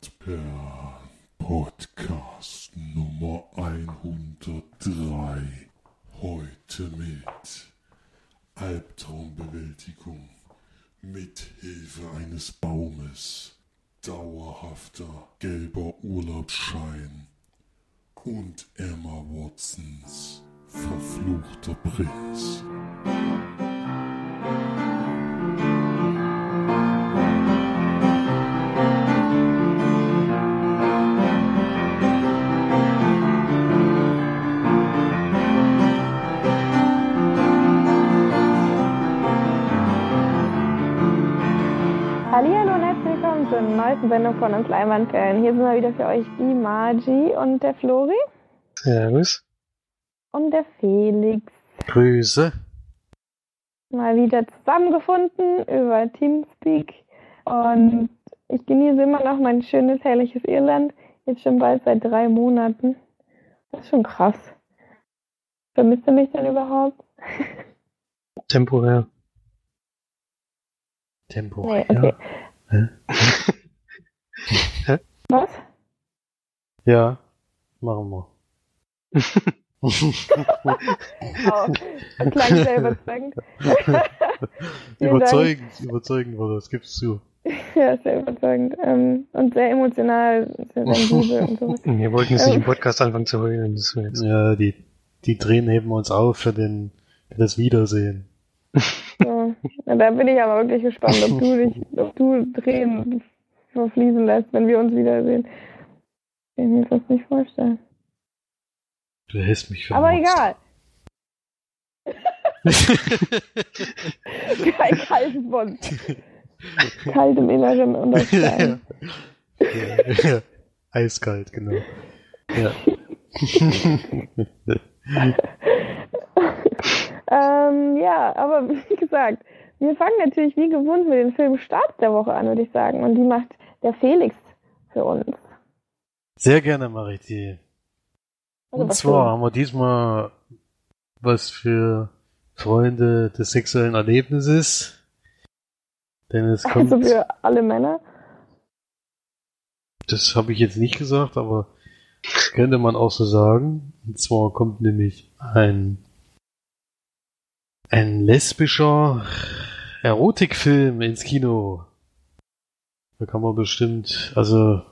Erdbeeren Podcast Nummer 103. Heute mit Albtraumbewältigung mit Hilfe eines Baumes, dauerhafter gelber Urlaubsschein und Emma Watsons verfluchter Prinz. Sendung von uns Leinwandperlen. Hier sind wir wieder für euch die Margie und der Flori Servus. und der Felix. Grüße. Mal wieder zusammengefunden über Teamspeak und ich genieße immer noch mein schönes, herrliches Irland. Jetzt schon bald seit drei Monaten. Das ist schon krass. Vermisst ihr mich denn überhaupt? Temporär. Temporär. Nee, okay. Hä? Was? Ja, machen wir. Oh, das klang sehr überzeugend. Vielen Dank. überzeugend, überzeugend war das, gibst du. Ja, sehr überzeugend. Ähm, und sehr emotional, sehr und so. Wir wollten jetzt nicht Ähm. im Podcast anfangen zu heulen. Das jetzt. Ja, die, die Tränen heben wir uns auf für, den, für das Wiedersehen. So. Na, da bin ich aber wirklich gespannt, ob du dich, ob du Tränen verfließen lässt, wenn wir uns wiedersehen. Kann ich mir fast nicht vorstellen. Du hältst mich für Aber egal. Kein kaltes Bond. Kalt im Inneren und das Stein. ja, ja. Eiskalt, genau. Ja. ähm, ja, aber wie gesagt, wir fangen natürlich wie gewohnt mit dem Film Start der Woche an, würde ich sagen. Und die macht der Felix für uns. Sehr gerne mache ich die. Also Und zwar für- haben wir diesmal was für Freunde des sexuellen Erlebnisses. Denn es kommt, Also für alle Männer. das habe ich jetzt nicht gesagt, aber könnte man auch so sagen. Und zwar kommt nämlich ein, ein lesbischer Erotikfilm ins Kino. Da kann man bestimmt, also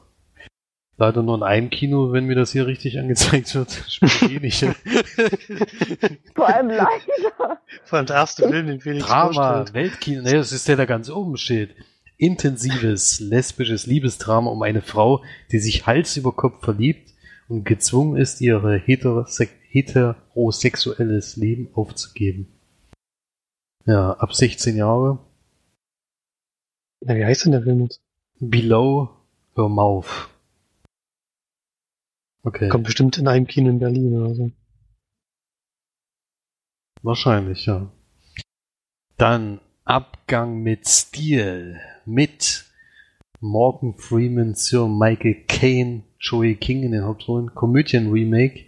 leider nur in einem Kino, wenn mir das hier richtig angezeigt wird. Spielt eh nicht. Vor allem leider. Vor allem der erste Film, den Felix Drama, vorstellt. Weltkino, ne, das ist der, der ganz oben steht. Intensives, lesbisches Liebesdrama um eine Frau, die sich Hals über Kopf verliebt und gezwungen ist, ihre heterose heterosexuelles Leben aufzugeben. Ja, ab 16 Jahre. Na, wie heißt denn der Film jetzt? Below her mouth. Okay, Kommt bestimmt in einem Kino in Berlin oder so. wahrscheinlich, ja. Dann Abgang mit Stil mit Morgan Freeman, Sir Michael Caine, Joey King in den Hauptrollen, Komödien-Remake.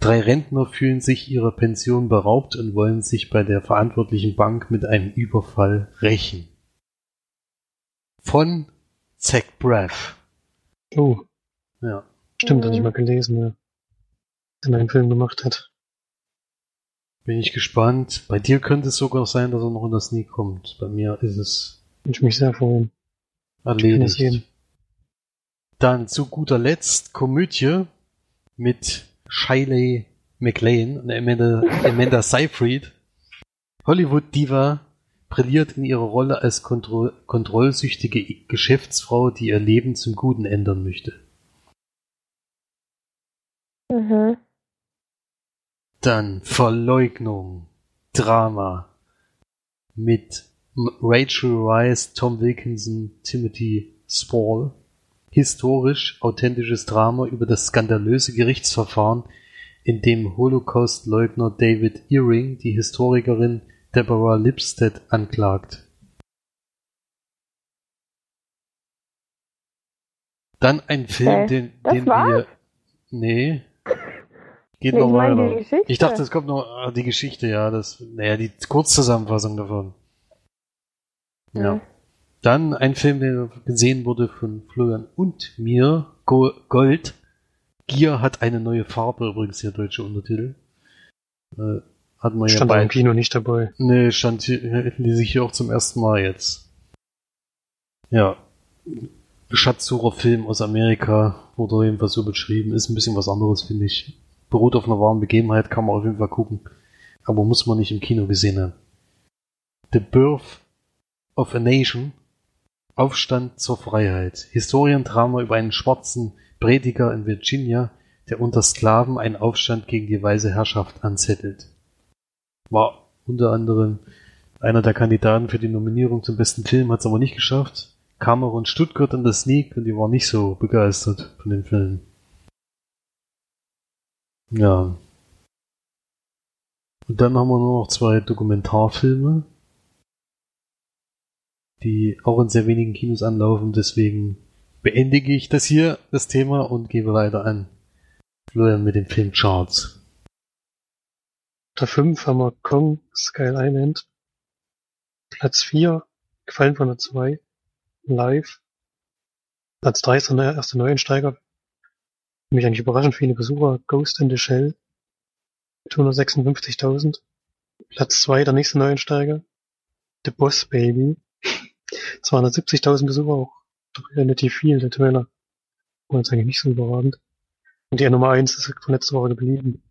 Drei Rentner fühlen sich ihrer Pension beraubt und wollen sich bei der verantwortlichen Bank mit einem Überfall rächen. Von Zach Braff. Oh, Ja. stimmt, hatte ich Mhm. mal gelesen, ja. Der einen Film gemacht hat. Bin ich gespannt. Bei dir könnte es sogar sein, dass er noch in das Sneak kommt. Bei mir ist es ich mich sehr freuen. Erledigt. sehen. Dann zu guter Letzt Komödie mit Shiley MacLaine und Amanda, Amanda Seyfried. Hollywood-Diva brilliert in ihrer Rolle als kontro kontrollsüchtige Geschäftsfrau, die ihr Leben zum Guten ändern möchte. Mhm. Dann Verleugnung, Drama mit Rachel Rice, Tom Wilkinson, Timothy Spall. Historisch authentisches Drama über das skandalöse Gerichtsverfahren, in dem Holocaust-Leugner David Earing die Historikerin Deborah Lipstadt anklagt. Dann ein Film, den, Das den war's? wir. Nee. Geht noch ich meine weiter. Ich dachte, es kommt noch ah, die Geschichte, ja, das, naja, die Kurzzusammenfassung davon. Ja. Mhm. Dann ein Film, der gesehen wurde von Florian und mir, Go Gold. Gier hat eine neue Farbe, übrigens der deutsche Untertitel. Äh, hat man Stand ja aber im bei. Kino nicht dabei. Nee, stand hier, lese ich hier auch zum ersten Mal jetzt. Ja. Schatzsucherfilm aus Amerika, wurde jedenfalls so beschrieben. Ist ein bisschen was anderes, finde ich. Beruht auf einer wahren Begebenheit, kann man auf jeden Fall gucken. Aber muss man nicht im Kino gesehen haben. The Birth of a Nation. Aufstand zur Freiheit. Historiendrama über einen schwarzen Prediger in Virginia, der unter Sklaven einen Aufstand gegen die weiße Herrschaft anzettelt. War unter anderem einer der Kandidaten für die Nominierung zum besten Film, hat es aber nicht geschafft. Cameron Stuttgart in der Sneak und die war nicht so begeistert von dem Film. Ja. Und dann haben wir nur noch zwei Dokumentarfilme, die auch in sehr wenigen Kinos anlaufen, deswegen beendige ich das hier, das Thema, und gebe weiter an Florian mit den Filmcharts. Unter 5 haben wir Kong Skull Island. Platz 4, gefallen von der 2, live. Platz 3 ist der erste Neuensteiger. Mich eigentlich überraschend viele Besucher. Ghost in the Shell. Mit 156.000. Platz 2, der nächste Neuensteiger. The Boss Baby. 270.000 Besucher, auch relativ viel, der Trailer. War jetzt eigentlich nicht so überragend. Und die Nummer 1 ist von letzter Woche geblieben.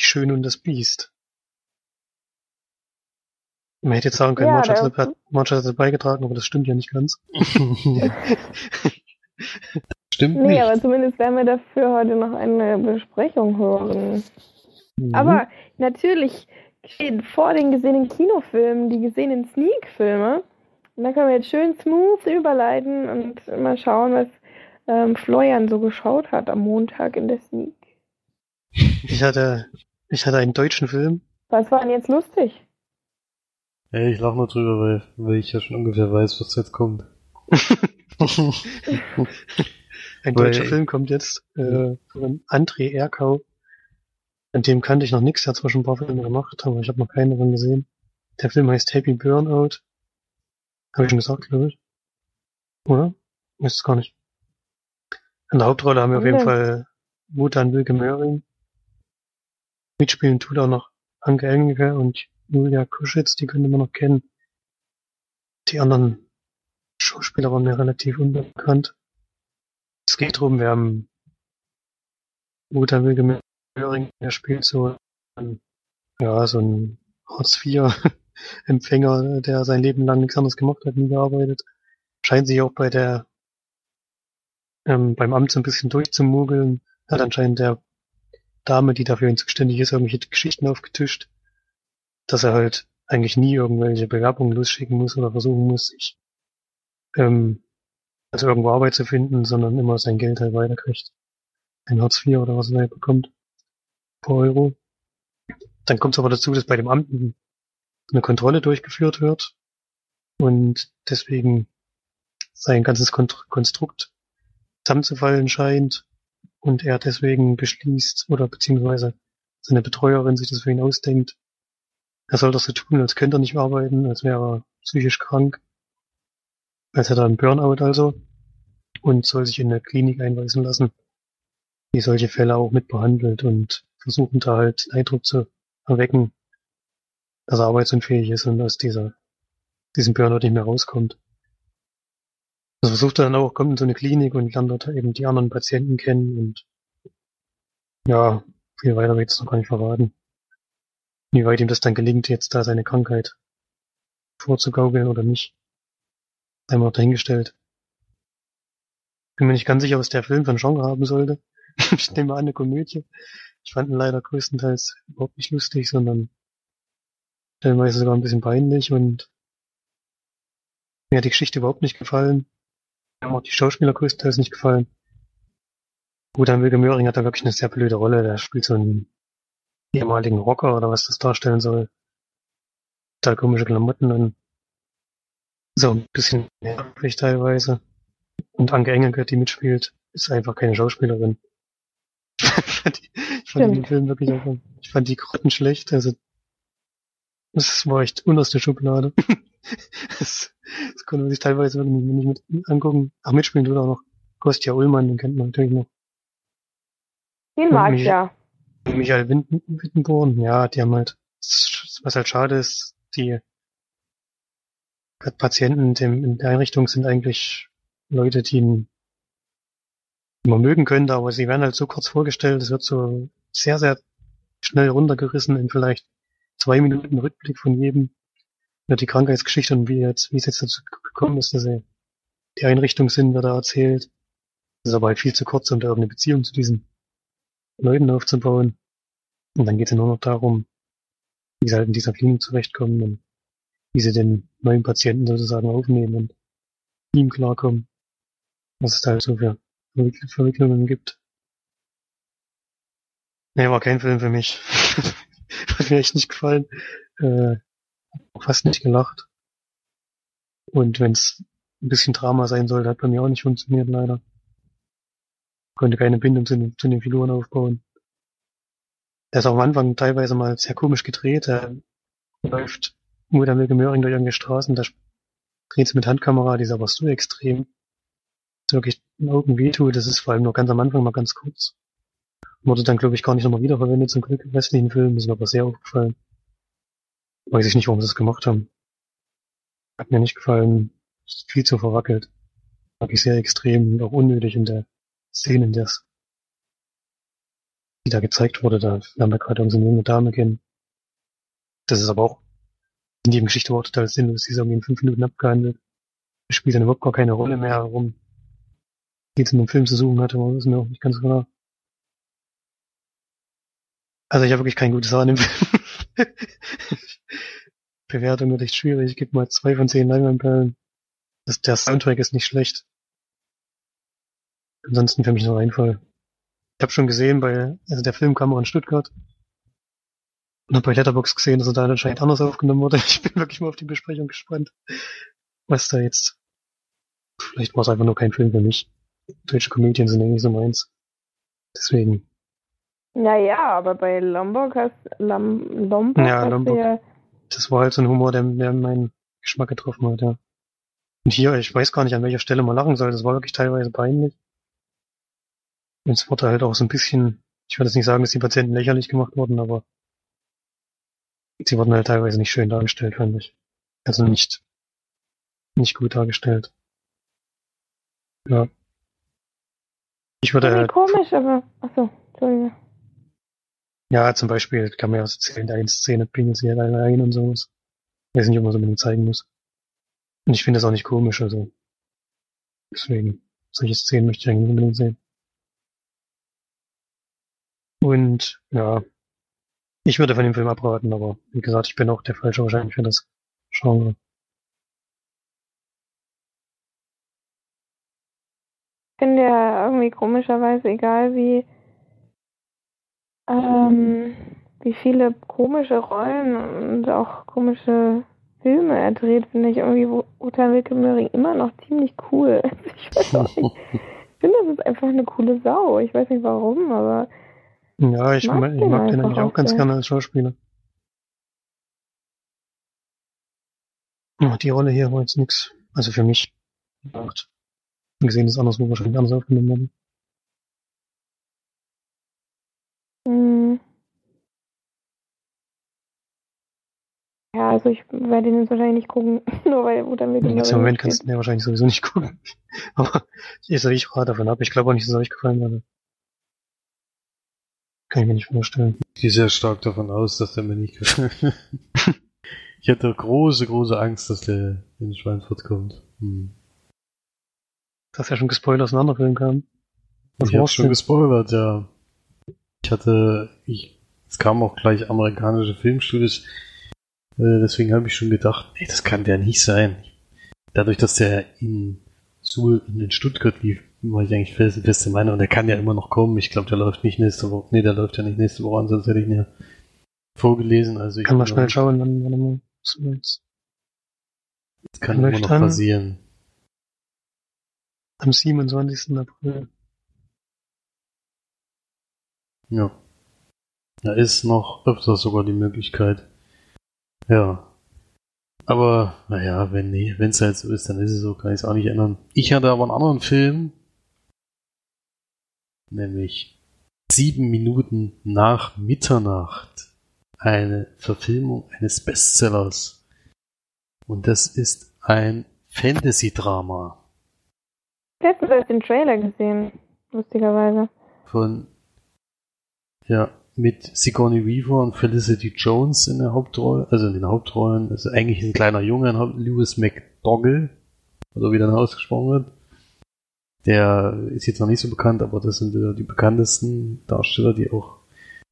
Die Schöne und das Biest. Man hätte jetzt sagen können, Ja, Manchester hat Manchester dazu beigetragen, aber das stimmt ja nicht ganz. Stimmt Nee, nicht. aber zumindest werden wir dafür heute noch eine Besprechung hören. Mhm. Aber natürlich stehen vor den gesehenen Kinofilmen die gesehenen Sneak-Filme. Und da können wir jetzt schön smooth überleiten und mal schauen, was ähm, Florian so geschaut hat am Montag in der Sneak. Ich hatte, ich hatte einen deutschen Film. Was war denn jetzt lustig? Ey, ich lach nur drüber, weil, weil ich ja schon ungefähr weiß, was jetzt kommt. Ein Weil- deutscher Film kommt jetzt äh, von André Erkau. An dem kannte ich noch nichts. Er hat zwar schon ein paar Filme gemacht, aber ich habe noch keinen davon gesehen. Der Film heißt Happy Burnout. Habe ich schon gesagt, glaube ich. Oder? Weiß es gar nicht. In der Hauptrolle haben wir auf jeden Ja. Fall Mutan Wilke Möhring. Mitspielen tut auch noch Anke Engelke und Julia Kuschitz, die könnte man noch kennen. Die anderen Schauspieler waren mir relativ unbekannt. Es geht drum, wir haben Mutter Wilke Möhring, der spielt so ein, ja, so ein Hartz-IV-Empfänger, der sein Leben lang nichts anderes gemacht hat, nie gearbeitet. Scheint sich auch bei der, ähm, beim Amt so ein bisschen durchzumogeln. Hat anscheinend der Dame, die dafür zuständig ist, irgendwelche Geschichten aufgetischt, dass er halt eigentlich nie irgendwelche Bewerbungen losschicken muss oder versuchen muss, sich ähm, also irgendwo Arbeit zu finden, sondern immer sein Geld halt weiterkriegt. Ein Hartz IV oder was er bekommt. Pro Euro. Dann kommt es aber dazu, dass bei dem Amt eine Kontrolle durchgeführt wird und deswegen sein ganzes Konstrukt zusammenzufallen scheint und er deswegen beschließt oder beziehungsweise seine Betreuerin sich das für ihn ausdenkt. Er soll das so tun, als könnte er nicht arbeiten, als wäre er psychisch krank, als hätte er einen Burnout also und soll sich in eine Klinik einweisen lassen, die solche Fälle auch mit behandelt und versuchen da halt den Eindruck zu erwecken, dass er arbeitsunfähig ist und aus dieser, diesem Burnout nicht mehr rauskommt. Das versucht er dann auch, kommt in so eine Klinik und lernt dort eben die anderen Patienten kennen und ja, viel weiter ich jetzt noch gar nicht verraten. Wie weit ihm das dann gelingt, jetzt da seine Krankheit vorzugaukeln oder nicht. Einmal dahingestellt. Bin mir nicht ganz sicher, was der Film ein Genre haben sollte. ich nehme an, eine Komödie. Ich fand ihn leider größtenteils überhaupt nicht lustig, sondern stellenweise sogar ein bisschen peinlich und mir hat die Geschichte überhaupt nicht gefallen. Haben auch die Schauspieler größtenteils nicht gefallen. Gut, dann Wilke Möhring hat da wirklich eine sehr blöde Rolle. Der spielt so einen ehemaligen Rocker oder was das darstellen soll. Total komische Klamotten und so ein bisschen nervig teilweise. Und Anke Engelke, die mitspielt, ist einfach keine Schauspielerin. ich fand, den. Film wirklich einfach, ich fand die grottenschlecht, also das war echt unterste Schublade. das, das konnte man sich teilweise nicht mit angucken. Ach, mitspielen tut auch noch Kostja Ullmann, den kennt man natürlich noch. Den mag ich ja. Michael Wittenborn, ja, die haben halt, was halt schade ist, die Patienten in, der Einrichtung sind eigentlich Leute, die ihn man mögen könnte, aber sie werden halt so kurz vorgestellt, es wird so sehr, sehr schnell runtergerissen in vielleicht zwei Minuten Rückblick von jedem die Krankheitsgeschichte und wie jetzt, wie es jetzt dazu gekommen ist, dass sie die Einrichtung sind, wird da erzählt. Das ist aber halt viel zu kurz, um da irgendeine Beziehung zu diesen Leuten aufzubauen. Und dann geht es ja nur noch darum, wie sie halt in dieser Klinik zurechtkommen und wie sie den neuen Patienten sozusagen aufnehmen und ihm klarkommen. Was es da halt so für Verwickl- Verwicklungen gibt. Nee, war kein Film für mich. Hat mir echt nicht gefallen. Äh, fast nicht gelacht. Und wenn es ein bisschen Drama sein sollte, hat bei mir auch nicht funktioniert, leider. Konnte keine Bindung zu den, zu den Figuren aufbauen. Der ist auch am Anfang teilweise mal sehr komisch gedreht. Er läuft Mutter Milke Möhring durch irgendwelche Straßen, da dreht sie mit Handkamera, die ist aber so extrem. dass wirklich den Augen wehtut. Das ist vor allem nur ganz am Anfang mal ganz kurz. Wurde dann, glaube ich, gar nicht nochmal wiederverwendet, zum Glück im restlichen Film. Das ist mir aber sehr aufgefallen. Weiß ich nicht, warum sie das gemacht haben. Hat mir nicht gefallen. Ist viel zu verwackelt. Mag ich sehr extrem und auch unnötig in der Szene, in der es die da gezeigt wurde, da lernen wir gerade unsere junge Dame kennen. Das ist aber auch in die Geschichte auch total sinnlos. Die ist irgendwie in fünf Minuten abgehandelt. Das spielt dann überhaupt gar keine Rolle mehr, warum die jetzt in dem Film zu suchen hatte, das ist mir auch nicht ganz klar. Also ich habe wirklich kein gutes Haar an dem Film. Bewertung wird echt schwierig. Ich gebe mal zwei von zehn Leinwandperlen. Der Soundtrack ist nicht schlecht. Ansonsten für mich nur Reinfall. Ich habe schon gesehen, bei, also der Film kam auch in Stuttgart. Und habe bei Letterbox gesehen, dass er da anscheinend anders aufgenommen wurde. Ich bin wirklich mal auf die Besprechung gespannt. Was da jetzt. Vielleicht war es einfach nur kein Film für mich. Deutsche Komödien sind eigentlich so meins. Deswegen. Naja, aber bei Lombok hast, Lam, Lombok Ja, hast Lombok. ja Das war halt so ein Humor, der, der meinen Geschmack getroffen hat, ja. Und hier, ich weiß gar nicht, an welcher Stelle man lachen soll. Das war wirklich teilweise peinlich. Und es wurde halt auch so ein bisschen, ich würde jetzt nicht sagen, dass die Patienten lächerlich gemacht wurden, aber sie wurden halt teilweise nicht schön dargestellt, fand ich. Also nicht, nicht gut dargestellt. Ja. Ich würde halt, komisch, aber. Achso, Entschuldige. Ja, zum Beispiel kann man ja was erzählen, der Szene pingelt sie halt alle ein und sowas. Weiß nicht, ob man es unbedingt zeigen muss. Und ich finde das auch nicht komisch, also. Deswegen, solche Szenen möchte ich eigentlich unbedingt sehen. Und, ja. Ich würde von dem Film abraten, aber wie gesagt, ich bin auch der Falsche wahrscheinlich für das Genre. Ich finde ja irgendwie komischerweise, egal wie, ähm, wie viele komische Rollen und auch komische Filme er dreht, finde ich irgendwie Wo- Uta Wilke Möhring immer noch ziemlich cool. Ich weiß auch nicht. Ich finde, das ist einfach eine coole Sau. Ich weiß nicht warum, aber Ja, ich, Mag ich den mag den eigentlich auch ganz gerne als Schauspieler. Die Rolle hier war jetzt nix. Also für mich. Gesehen ist anderswo wahrscheinlich anders aufgenommen worden. Also ich werde ihn jetzt wahrscheinlich nicht gucken, nur weil Uta Wilke Jetzt Möhring im Moment mitspielt. kannst du den wahrscheinlich sowieso nicht gucken. Aber ich, also ich rate davon ab. Ich glaube auch nicht, dass es euch gefallen würde. Kann ich mir nicht vorstellen. Ich gehe sehr stark davon aus, dass der mir nicht gefällt. ich hatte große, große Angst, dass der in Schweinfurt kommt. Hm. Du hast ja schon gespoilert, dass ein anderer Film kam. Was Ich habe schon gespoilert, ja. Ich hatte, ich, es kamen auch gleich amerikanische Filmstudios, deswegen habe ich schon gedacht, nee, das kann der nicht sein. Dadurch, dass der in Suhl, in Stuttgart lief, war ich eigentlich fest, feste Meinung, und der kann ja immer noch kommen. Ich glaube, der läuft nicht nächste Woche. Nee, der läuft ja nicht nächste Woche an, sonst hätte ich ihn ja vorgelesen. Also ich Kann man bin schnell schauen, wann, wann. Das kann immer noch an. passieren. Am 27. April. Ja. Da ist noch öfter sogar die Möglichkeit. Ja. Aber naja, wenn nee, es halt so ist, dann ist es so, kann ich es auch nicht ändern. Ich hatte aber einen anderen Film, nämlich sieben Minuten nach Mitternacht eine Verfilmung eines Bestsellers. Und das ist ein Fantasy-Drama Letztens erst den Trailer gesehen, lustigerweise. von, ja, mit Sigourney Weaver und Felicity Jones in der Hauptrolle, also in den Hauptrollen. Also eigentlich ein kleiner Junge, Lewis McDougall, oder wie dann ausgesprochen wird. Der ist jetzt noch nicht so bekannt, aber das sind wieder die bekanntesten Darsteller, die auch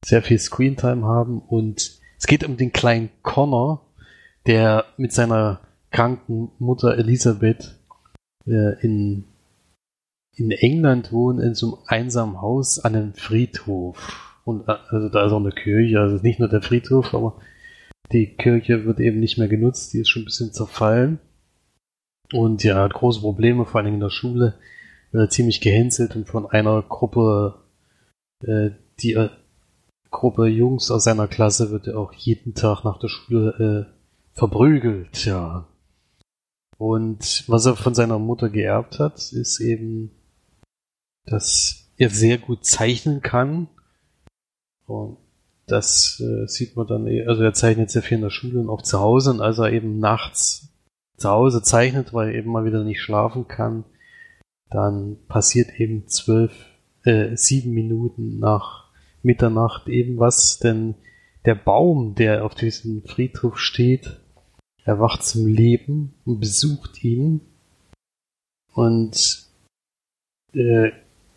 sehr viel Screentime haben. Und es geht um den kleinen Connor, der mit seiner kranken Mutter Elisabeth äh, in, in England wohnt, in so einem einsamen Haus an einem Friedhof. Und äh, also da ist auch eine Kirche, also nicht nur der Friedhof, aber die Kirche wird eben nicht mehr genutzt, die ist schon ein bisschen zerfallen. Und ja, hat große Probleme, vor allem in der Schule. Wird er ziemlich gehänselt und von einer Gruppe, äh, die äh, Gruppe Jungs aus seiner Klasse wird er auch jeden Tag nach der Schule äh, verprügelt, ja. Und was er von seiner Mutter geerbt hat, ist eben, dass er sehr gut zeichnen kann. Und das äh, sieht man dann, eh- also er zeichnet sehr viel in der Schule und auch zu Hause. Und als er eben nachts zu Hause zeichnet, weil er eben mal wieder nicht schlafen kann, dann passiert eben zwölf, äh, sieben Minuten nach Mitternacht eben was, denn der Baum, der auf diesem Friedhof steht, erwacht zum Leben und besucht ihn. Und äh,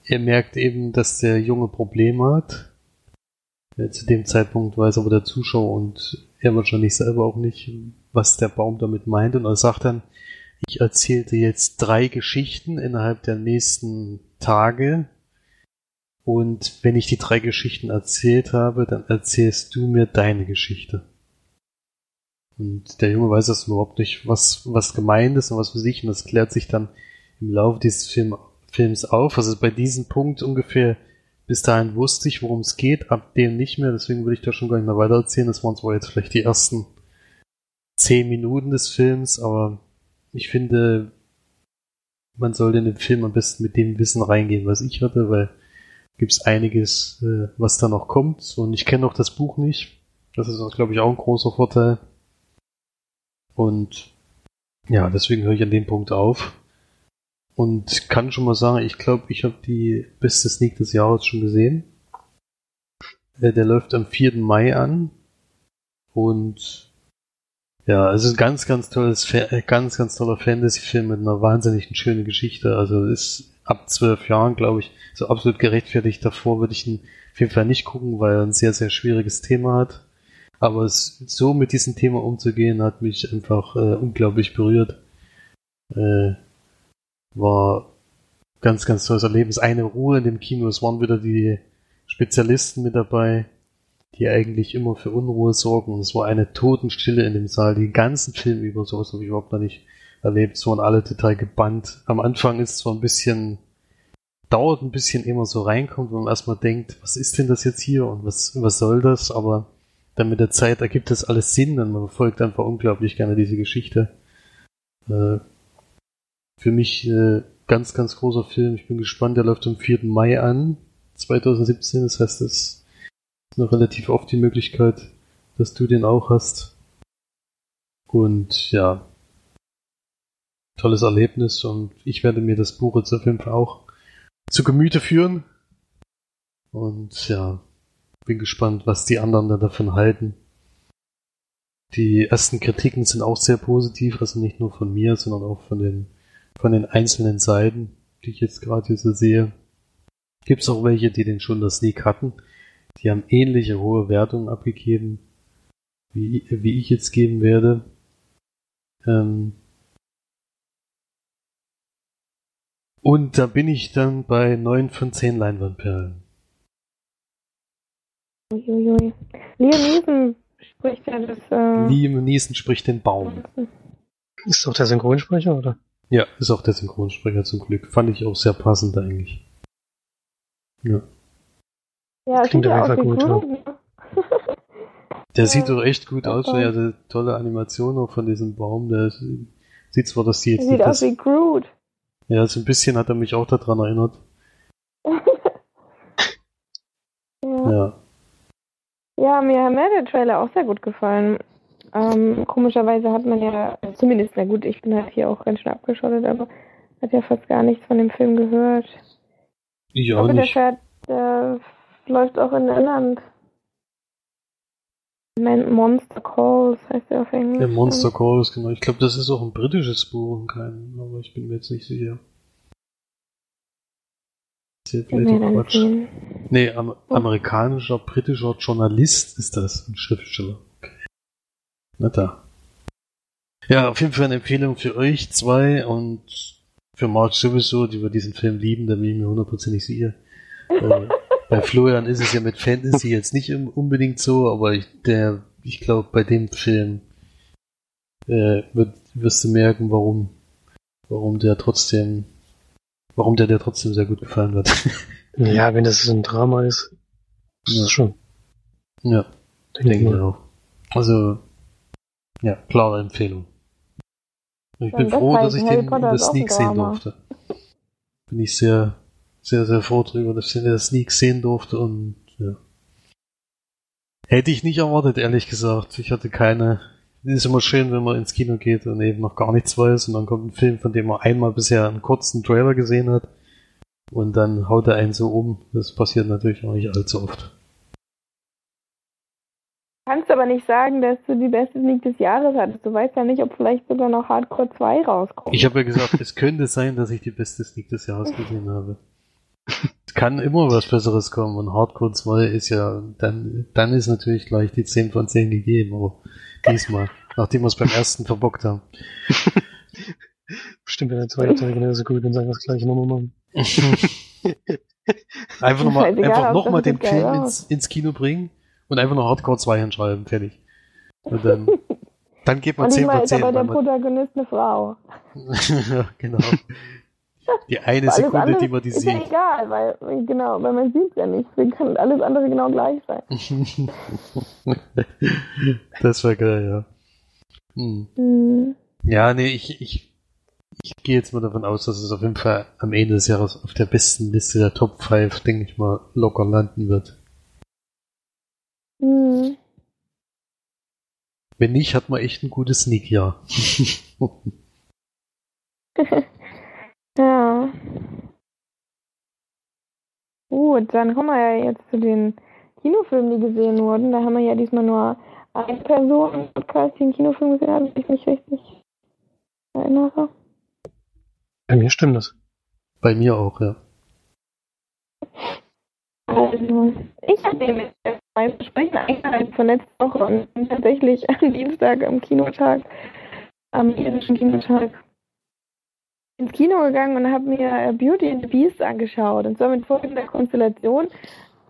er merkt eben, dass der Junge Probleme hat. Äh, zu dem Zeitpunkt weiß aber der Zuschauer und er wahrscheinlich selber auch nicht, was der Baum damit meint. Und er sagt dann, ich erzählte jetzt drei Geschichten innerhalb der nächsten Tage. Und wenn ich die drei Geschichten erzählt habe, dann erzählst du mir deine Geschichte. Und der Junge weiß das überhaupt nicht, was, was gemeint ist und was für sich. Und das klärt sich dann im Laufe dieses Film, Films auf. Also bei diesem Punkt ungefähr bis dahin wusste ich, worum es geht, ab dem nicht mehr. Deswegen würde ich da schon gar nicht mehr weiter erzählen. Das waren zwar jetzt vielleicht die ersten zehn Minuten des Films, aber ich finde, man sollte in den Film am besten mit dem Wissen reingehen, was ich hatte, weil gibt's einiges, äh, was da noch kommt. Und ich kenne auch das Buch nicht. Das ist, glaube ich, auch ein großer Vorteil. Und ja, deswegen höre ich an dem Punkt auf. Und kann schon mal sagen, ich glaube, ich habe die beste Sneak des Jahres schon gesehen. Der läuft am 4. Mai an. Und ja, es ist ein ganz, ganz tolles, äh, ganz, ganz toller Fantasy-Film mit einer wahnsinnig schönen Geschichte. Also ist ab zwölf Jahren, glaube ich, so absolut gerechtfertigt. Davor würde ich ihn auf jeden Fall nicht gucken, weil er ein sehr, sehr schwieriges Thema hat. Aber es, so mit diesem Thema umzugehen, hat mich einfach äh, unglaublich berührt. Äh, war ganz, ganz tolles Erlebnis. Eine Ruhe in dem Kino. Es waren wieder die Spezialisten mit dabei, die eigentlich immer für Unruhe sorgen. Und es war eine Totenstille in dem Saal. Den ganzen Film über sowas habe ich überhaupt noch nicht erlebt. Es waren alle total gebannt. Am Anfang ist es zwar ein bisschen, dauert ein bisschen, man so reinkommt, wo man erstmal denkt, was ist denn das jetzt hier und was, was soll das? Aber dann mit der Zeit ergibt das alles Sinn und man verfolgt einfach unglaublich gerne diese Geschichte. Äh, für mich äh, ganz, ganz großer Film. Ich bin gespannt, der läuft am 4. Mai an, 2017. Das heißt, es ist noch relativ oft die Möglichkeit, dass du den auch hast. Und ja, tolles Erlebnis und ich werde mir das Buch jetzt auf jeden Fall auch zu Gemüte führen. Und ja, bin gespannt, was die anderen da davon halten. Die ersten Kritiken sind auch sehr positiv, also nicht nur von mir, sondern auch von den, von den einzelnen Seiten, die ich jetzt gerade hier so sehe. Gibt es auch welche, die den schon das Sneak hatten. Die haben ähnliche hohe Wertungen abgegeben, wie, wie ich jetzt geben werde. Ähm und da bin ich dann bei 9 von 10 Leinwandperlen. Uiuiui. Liam Neeson spricht ja das. Äh, Liam Neeson spricht den Baum. Ist doch der Synchronsprecher, oder? Ja, ist auch der Synchronsprecher zum Glück. Fand ich auch sehr passend eigentlich. Ja. Ja, es Klingt sieht ja aus Fall Groot. ne? Der Ja. sieht doch echt gut Ja, aus. hat eine tolle Animation auch von diesem Baum. Der sieht zwar, dass die jetzt Sieht nicht aus das, wie Groot. Ja, so ein bisschen hat er mich auch daran erinnert. ja. Ja. Ja, mir hat der Trailer auch sehr gut gefallen. Ähm, komischerweise hat man ja, zumindest, na gut, ich bin halt hier auch ganz schön abgeschottet, aber hat ja fast gar nichts von dem Film gehört. Auch aber der nicht. der läuft auch in Irland. Monster Calls heißt er auf Englisch. Der Monster Calls, genau. Ich glaube, das ist auch ein britisches Buch und kein, aber ich bin mir jetzt nicht sicher. Ja Quatsch. Nee, am, amerikanischer, britischer Journalist ist das, ein Schriftsteller. Na da. Ja, auf jeden Fall eine Empfehlung für euch zwei und für Mark sowieso, die wir diesen Film lieben, da bin ich mir hundertprozentig sicher. äh, bei Florian ist es ja mit Fantasy jetzt nicht unbedingt so, aber ich, der, ich glaube, bei dem Film äh, wird, wirst du merken, warum, warum der trotzdem, warum der dir trotzdem sehr gut gefallen wird. Ja, wenn das ein Drama ist, ist Ja. schon. ja. Denke ich auch. Also, ja, klare Empfehlung. Ich bin froh, das dass ich den in der Sneak sehen durfte. Bin ich sehr, sehr, sehr froh drüber, dass ich den in der Sneak sehen durfte und ja. Hätte ich nicht erwartet, ehrlich gesagt. Ich hatte keine. Es ist immer schön, wenn man ins Kino geht und eben noch gar nichts weiß und dann kommt ein Film, von dem man einmal bisher einen kurzen Trailer gesehen hat und dann haut er einen so um. Das passiert natürlich auch nicht allzu oft. Kannst aber nicht sagen, dass du die beste Sneak des Jahres hattest. Du weißt ja nicht, ob vielleicht sogar noch Hardcore 2 rauskommt. Ich habe ja gesagt, es könnte sein, dass ich die beste Sneak des Jahres gesehen habe. Es kann immer was Besseres kommen und Hardcore 2 ist ja, dann, dann ist natürlich gleich die 10 von 10 gegeben, aber diesmal, nachdem wir es beim ersten verbockt haben. Bestimmt wäre der zweite Teil genauso gut, wenn sie einfach das gleiche nochmal machen. einfach nochmal, einfach nochmal den Film ins, ins Kino bringen und einfach noch Hardcore 2 hinschreiben, fertig. Und dann, dann geht man Und 10 diesmal von ist 10. aber der Protagonist eine Frau. ja, genau. Die eine Sekunde, die man die ist ja sieht. egal, weil, genau, weil man sieht ja nicht. Deswegen kann alles andere genau gleich sein. das war geil, ja. Hm. Hm. Ja, nee, ich, ich, ich gehe jetzt mal davon aus, dass es auf jeden Fall am Ende des Jahres auf der besten Liste der Top 5, denke ich mal, locker landen wird. Hm. Wenn nicht, hat man echt ein gutes Sneak-Jahr. ja. Gut, dann kommen wir ja jetzt zu den Kinofilmen, die gesehen wurden. Da haben wir ja diesmal nur eine Person im Podcast, die einen Kinofilm gesehen hat, wenn ich mich richtig erinnere. Bei mir stimmt das. Bei mir auch, ja. Also, ich habe mir mit zwei Versprechen eingehalten von letzter Woche und bin tatsächlich am Dienstag am Kinotag, am irischen Kinotag, ins Kino gegangen und habe mir äh, Beauty and the Beast angeschaut. Und zwar mit folgender Konstellation.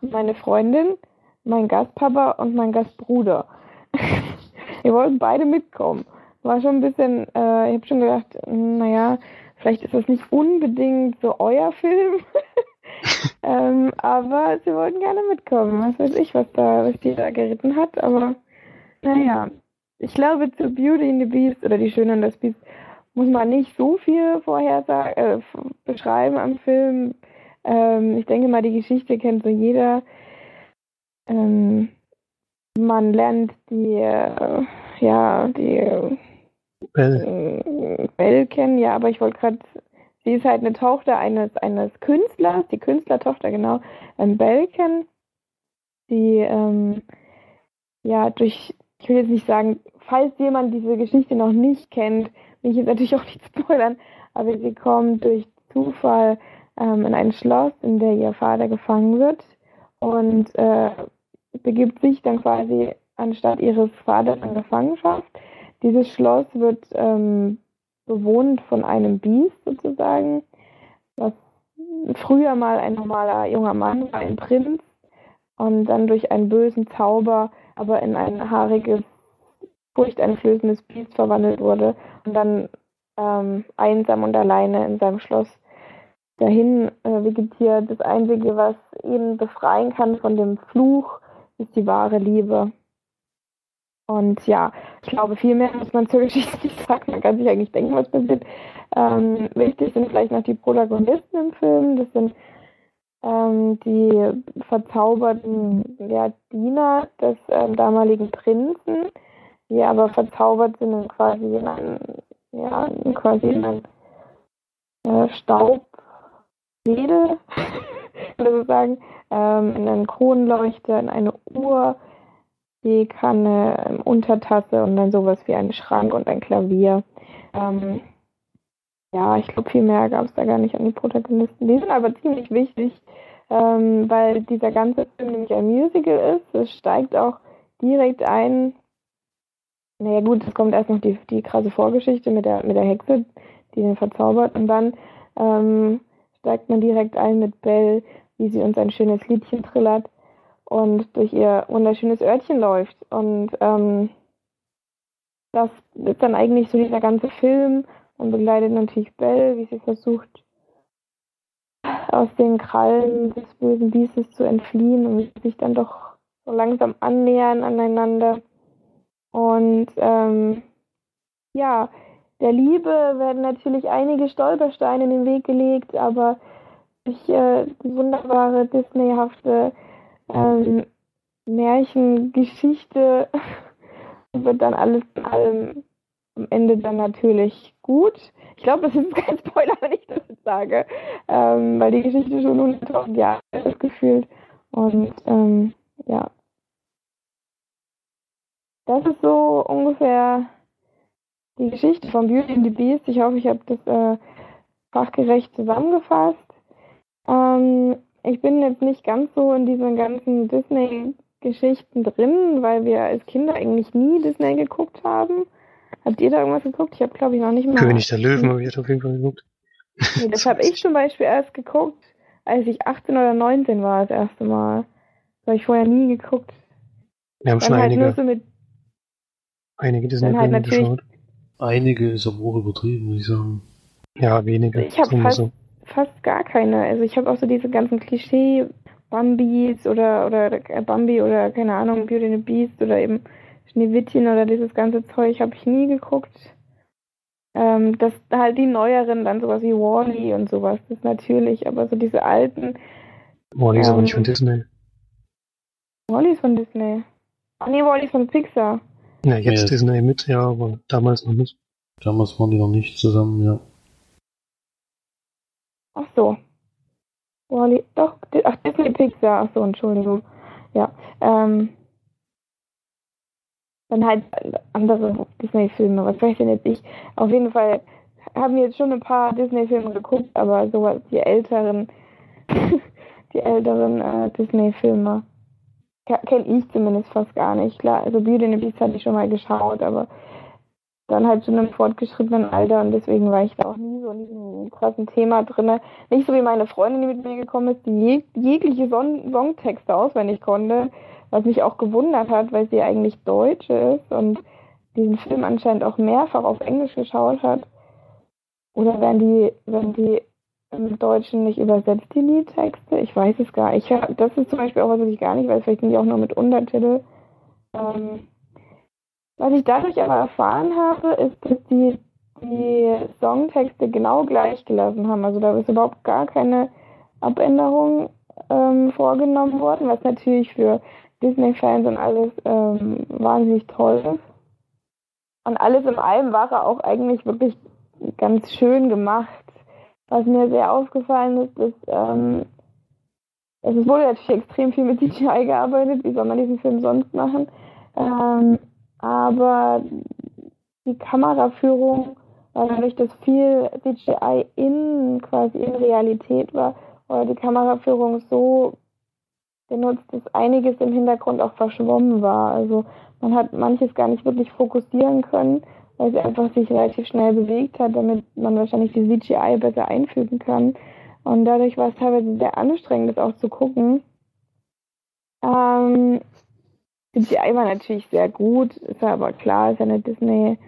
Meine Freundin, mein Gastpapa und mein Gastbruder. Wir wollten beide mitkommen. War schon ein bisschen, äh, ich habe schon gedacht, naja, vielleicht ist das nicht unbedingt so euer Film. ähm, aber sie wollten gerne mitkommen. Was weiß ich, was da, was die da geritten hat, aber naja. Ich glaube, zu Beauty and the Beast oder Die Schöne und das Biest muss man nicht so viel vorhersagen, äh, beschreiben am Film. Ähm, ich denke mal, die Geschichte kennt so jeder. Ähm, man lernt die, äh, ja, die Well, äh, Belle kennen, ja, aber ich wollte gerade, sie ist halt eine Tochter eines, eines Künstlers, die Künstlertochter, genau, ähm, Belle kennen, die, ähm, ja, durch, ich will jetzt nicht sagen, falls jemand diese Geschichte noch nicht kennt, will ich jetzt natürlich auch nicht spoilern, aber sie kommt durch Zufall ähm, in ein Schloss, in der ihr Vater gefangen wird und äh, begibt sich dann quasi anstatt ihres Vaters in Gefangenschaft. Dieses Schloss wird ähm, bewohnt von einem Biest sozusagen, was früher mal ein normaler junger Mann war, ein Prinz, und dann durch einen bösen Zauber aber in ein haariges, furchteinflößendes Biest verwandelt wurde und dann ähm, einsam und alleine in seinem Schloss dahin äh, vegetiert. Das Einzige, was ihn befreien kann von dem Fluch, ist die wahre Liebe. Und ja, ich glaube, viel mehr muss man zur Geschichte nicht sagen. Man kann sich eigentlich denken, was passiert. Ähm, wichtig sind vielleicht noch die Protagonisten im Film. Das sind ähm, die verzauberten ja, Diener des ähm, damaligen Prinzen, die aber verzaubert sind in quasi in einen, ja, quasi in einen äh, Staubwedel, so sagen, ähm, in einen Kronleuchter, in eine Uhr, die Kanne, ähm, Untertasse und dann sowas wie einen Schrank und ein Klavier. Ähm, ja, ich glaube, viel mehr gab es da gar nicht an die Protagonisten. Die sind aber ziemlich wichtig, ähm, weil dieser ganze Film nämlich ein Musical ist. Es steigt auch direkt ein. Naja gut, es kommt erst noch die, die krasse Vorgeschichte mit der, mit der Hexe, die den verzaubert. Und dann ähm, steigt man direkt ein mit Belle, wie sie uns ein schönes Liedchen trillert und durch ihr wunderschönes Örtchen läuft. Und ähm, das ist dann eigentlich so dieser ganze Film und begleitet natürlich Belle, wie sie versucht, aus den Krallen des bösen Biestes zu entfliehen und sich dann doch so langsam annähern aneinander. Und ähm, ja, der Liebe werden natürlich einige Stolpersteine in den Weg gelegt, aber durch äh, die wunderbare Disneyhafte ähm, Märchengeschichte wird dann alles allem am Ende dann natürlich gut. Ich glaube, das ist kein Spoiler, wenn ich das sage, ähm, weil die Geschichte schon 100.000 Jahre ist gefühlt. Und ähm, ja, das ist so ungefähr die Geschichte von Beauty and the Beast. Ich hoffe, ich habe das äh, fachgerecht zusammengefasst. Ähm, ich bin jetzt nicht ganz so in diesen ganzen Disney-Geschichten drin, weil wir als Kinder eigentlich nie Disney geguckt haben. Habt ihr da irgendwas geguckt? Ich habe, glaube ich, noch nicht mal. König der Löwen habe ich auf jeden Fall geguckt. Nee, das habe ich zum Beispiel erst geguckt, als ich 18 oder 19 war, das erste Mal. Das habe ich vorher nie geguckt. Wir haben Dann schon halt einige, nur so mit, einige halt Disney-Filme natürlich- geschaut. Einige ist aber auch übertrieben, muss ich sagen. Ja, wenige. Ich hab sagen wir fast- so. Fast gar keine. Also ich habe auch so diese ganzen Klischee Bambis oder oder äh, Bambi oder keine Ahnung Beauty and the Beast oder eben Schneewittchen oder dieses ganze Zeug habe ich nie geguckt. Ähm, das halt die neueren dann sowas wie Wall-E und sowas, das natürlich, aber so diese alten Wally ist aber Ähm, nicht von Disney. Wall-E ist von Disney. Ah nee, Wall-E ist von Pixar. Ja, jetzt Ja. Disney mit, ja, aber damals noch nicht. Damals waren die noch nicht zusammen, ja. Ach so. Wall-E, doch, ach Disney Pixar, ach so, Entschuldigung. Ja, ähm, dann halt andere Disney-Filme, was weiß denn jetzt ich? Auf jeden Fall haben wir jetzt schon ein paar Disney-Filme geguckt, aber sowas, die älteren, die älteren äh, Disney-Filme kenne ich zumindest fast gar nicht. Klar, also Beauty and the Beast hatte ich schon mal geschaut, aber dann halt schon im fortgeschrittenen Alter und deswegen war ich da auch nie so in diesem krassen Thema drinne. Nicht so wie meine Freundin, die mit mir gekommen ist, die jeg jegliche Son Songtexte auswendig konnte, was mich auch gewundert hat, weil sie eigentlich Deutsche ist und diesen Film anscheinend auch mehrfach auf Englisch geschaut hat. Oder werden die, werden die im Deutschen nicht übersetzt, die Liedtexte? Ich weiß es gar nicht. Ich, das ist zum Beispiel auch was, was ich gar nicht weiß. Vielleicht sind die auch nur mit Untertitel. Ähm, was ich dadurch aber erfahren habe, ist, dass die die Songtexte genau gleich gelassen haben. Also da ist überhaupt gar keine Abänderung ähm, vorgenommen worden, was natürlich für Disney-Fans und alles ähm, wahnsinnig toll ist. Und alles in allem war er auch eigentlich wirklich ganz schön gemacht. Was mir sehr aufgefallen ist, ist, ähm, es wurde natürlich extrem viel mit CGI gearbeitet, wie soll man diesen Film sonst machen? Ähm, aber die Kameraführung war dadurch, dass viel CGI in quasi in Realität war, oder die Kameraführung so benutzt, dass einiges im Hintergrund auch verschwommen war. Also man hat manches gar nicht wirklich fokussieren können, weil sie einfach sich relativ schnell bewegt hat, damit man wahrscheinlich die CGI besser einfügen kann. Und dadurch war es teilweise sehr anstrengend, das auch zu gucken. Ähm, CGI war natürlich sehr gut, ist aber klar, ist eine Disney,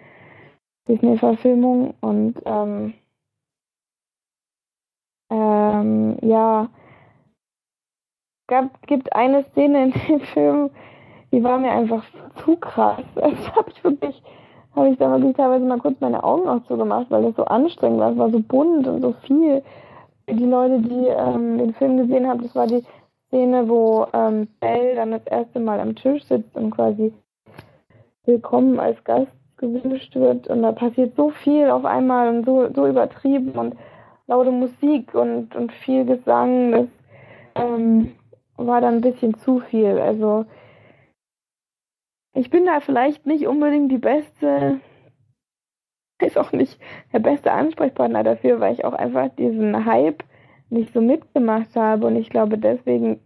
Disney-Verfilmung und ähm, ähm, ja, gab, gibt eine Szene in dem Film, die war mir einfach zu krass. Das habe ich wirklich, habe ich da wirklich teilweise mal kurz meine Augen auch zugemacht, weil das so anstrengend war. Es war so bunt und so viel. Die Leute, die ähm, den Film gesehen haben, das war die Szene, wo ähm, Belle dann das erste Mal am Tisch sitzt und quasi willkommen als Gast gewünscht wird. Und da passiert so viel auf einmal und so, so übertrieben und laute Musik und, und viel Gesang. Das ähm, war dann ein bisschen zu viel. Also ich bin da vielleicht nicht unbedingt die beste, ist auch nicht der beste Ansprechpartner dafür, weil ich auch einfach diesen Hype nicht so mitgemacht habe. Und ich glaube deswegen,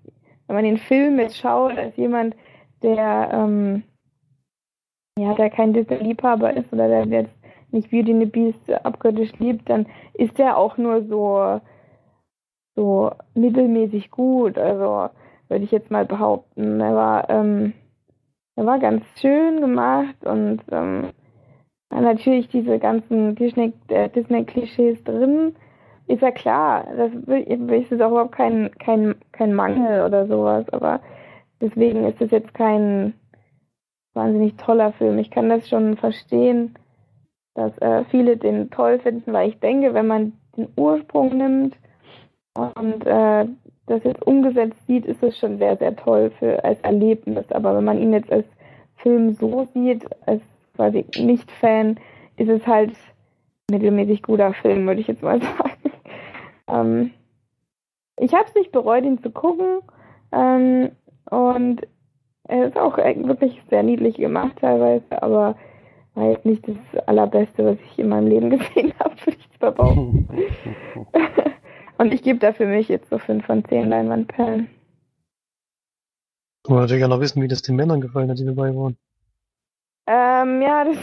wenn man den Film jetzt schaut, als jemand, der ähm, ja, der kein Disney-Liebhaber ist oder der jetzt nicht Beauty and the Beast abgöttisch liebt, dann ist der auch nur so so mittelmäßig gut. Also würde ich jetzt mal behaupten. Er war ähm, er war ganz schön gemacht und ähm, natürlich diese ganzen Disney-Klischees drin. Ist ja klar, das ist auch überhaupt kein, kein, kein Mangel oder sowas, aber deswegen ist es jetzt kein wahnsinnig toller Film. Ich kann das schon verstehen, dass äh, viele den toll finden, weil ich denke, wenn man den Ursprung nimmt und äh, das jetzt umgesetzt sieht, ist es schon sehr, sehr toll für als Erlebnis. Aber wenn man ihn jetzt als Film so sieht, als quasi Nicht-Fan, ist es halt mittelmäßig guter Film, würde ich jetzt mal sagen. Ähm, ich habe es nicht bereut, ihn zu gucken. Ähm, und er ist auch wirklich sehr niedlich gemacht teilweise, aber war jetzt nicht das Allerbeste, was ich in meinem Leben gesehen habe, würde ich zwar behaupten. Und ich gebe da für mich jetzt so 5 von 10 Leinwandperlen. Ich wollte natürlich noch wissen, wie das den Männern gefallen hat, die dabei waren. Ähm, ja, das